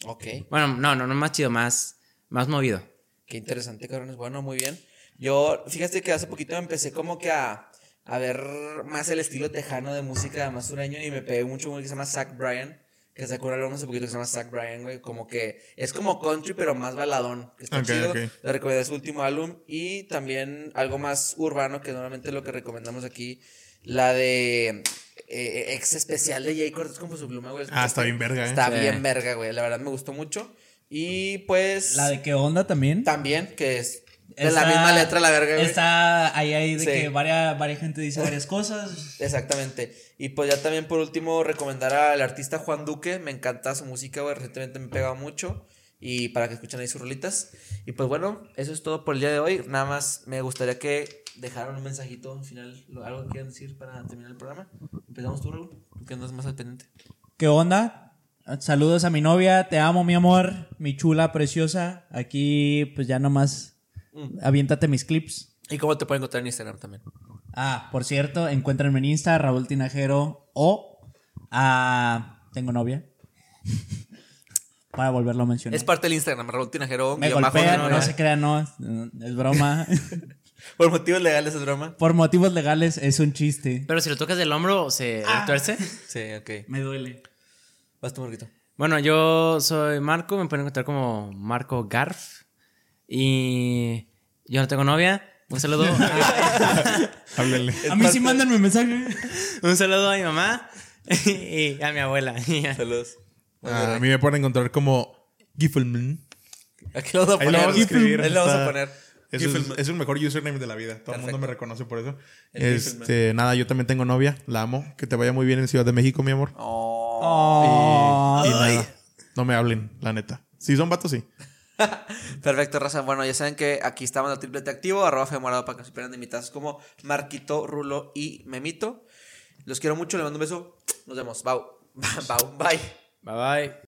Ok. Bueno, no, no, no más chido, más, más movido. Qué interesante, cabrones. Bueno, muy bien. Yo, fíjate que hace poquito empecé como que a, a ver más el estilo tejano de música más sureño y me pegué mucho uno que se llama Zach Bryan, que sacó un álbum hace poquito que se llama Zach Bryan, güey. Como que es como country, pero más baladón. Que está Ok, chido. ok. Le recomendé su último álbum y también algo más urbano, que normalmente lo que recomendamos aquí, la de eh, ex especial de Jay Cortez con su pluma, güey. Ah, está bien verga, eh. Está bien verga, güey. La verdad me gustó mucho. Y pues. La de qué onda también. También, que es de Está- la misma letra la verga, güey. Está ahí, ahí de Sí. que varias, varias gente dice varias cosas. Exactamente. Y pues ya también por último recomendar al artista Juan Duque. Me encanta su música, güey. Recientemente me pega mucho. Y para que escuchen ahí sus rolitas. Y pues bueno, eso es todo por el día de hoy. Nada más me gustaría que dejaran un mensajito al final. Algo que quieran decir para terminar el programa. Empezamos tú, Raúl. Tú que andas más al pendiente. ¿Qué onda? Saludos a mi novia, te amo, mi amor, mi chula preciosa. Aquí, pues ya nomás, Mm. aviéntate mis clips. ¿Y cómo te pueden encontrar en Instagram también? Ah, por cierto, encuéntrenme en Insta, Raúl Tinajero o ah, tengo novia. Para volverlo a mencionar. Es parte del Instagram, Raúl Tinajero. Me golpean, no se crean, no, es broma. Por motivos legales es broma. por motivos legales es un chiste. Pero si lo tocas del hombro, se Ah. tuerce. Sí, ok. Me duele. Vas tú, Marquito. Bueno, yo soy Marco, me pueden encontrar como Marco Garf. Y yo no tengo novia. Un saludo, a, Háblenle. A mí sí mándenme mensaje. un saludo a mi mamá y a mi abuela. Saludos. Ah, a mí me pueden encontrar como Giffelman. Aquí lo vamos a Ahí lo poner. vamos a escribir. Ahí lo vamos a poner. Es, Giffelman. es el mejor username de la vida. Todo el mundo Perfecto. me reconoce por eso. El Este, nada, yo también tengo novia. La amo. Que te vaya muy bien en Ciudad de México, mi amor. Oh. Y, y nada. No me hablen, la neta. Si son vatos, sí. Perfecto, raza. Bueno, ya saben que aquí estamos en el triplete activo, arroba femorado para que se pierdan de invitados como Marquito, Rulo y Memito. Los quiero mucho, les mando un beso. Nos vemos. Bye. Bye. Bye. Bye bye.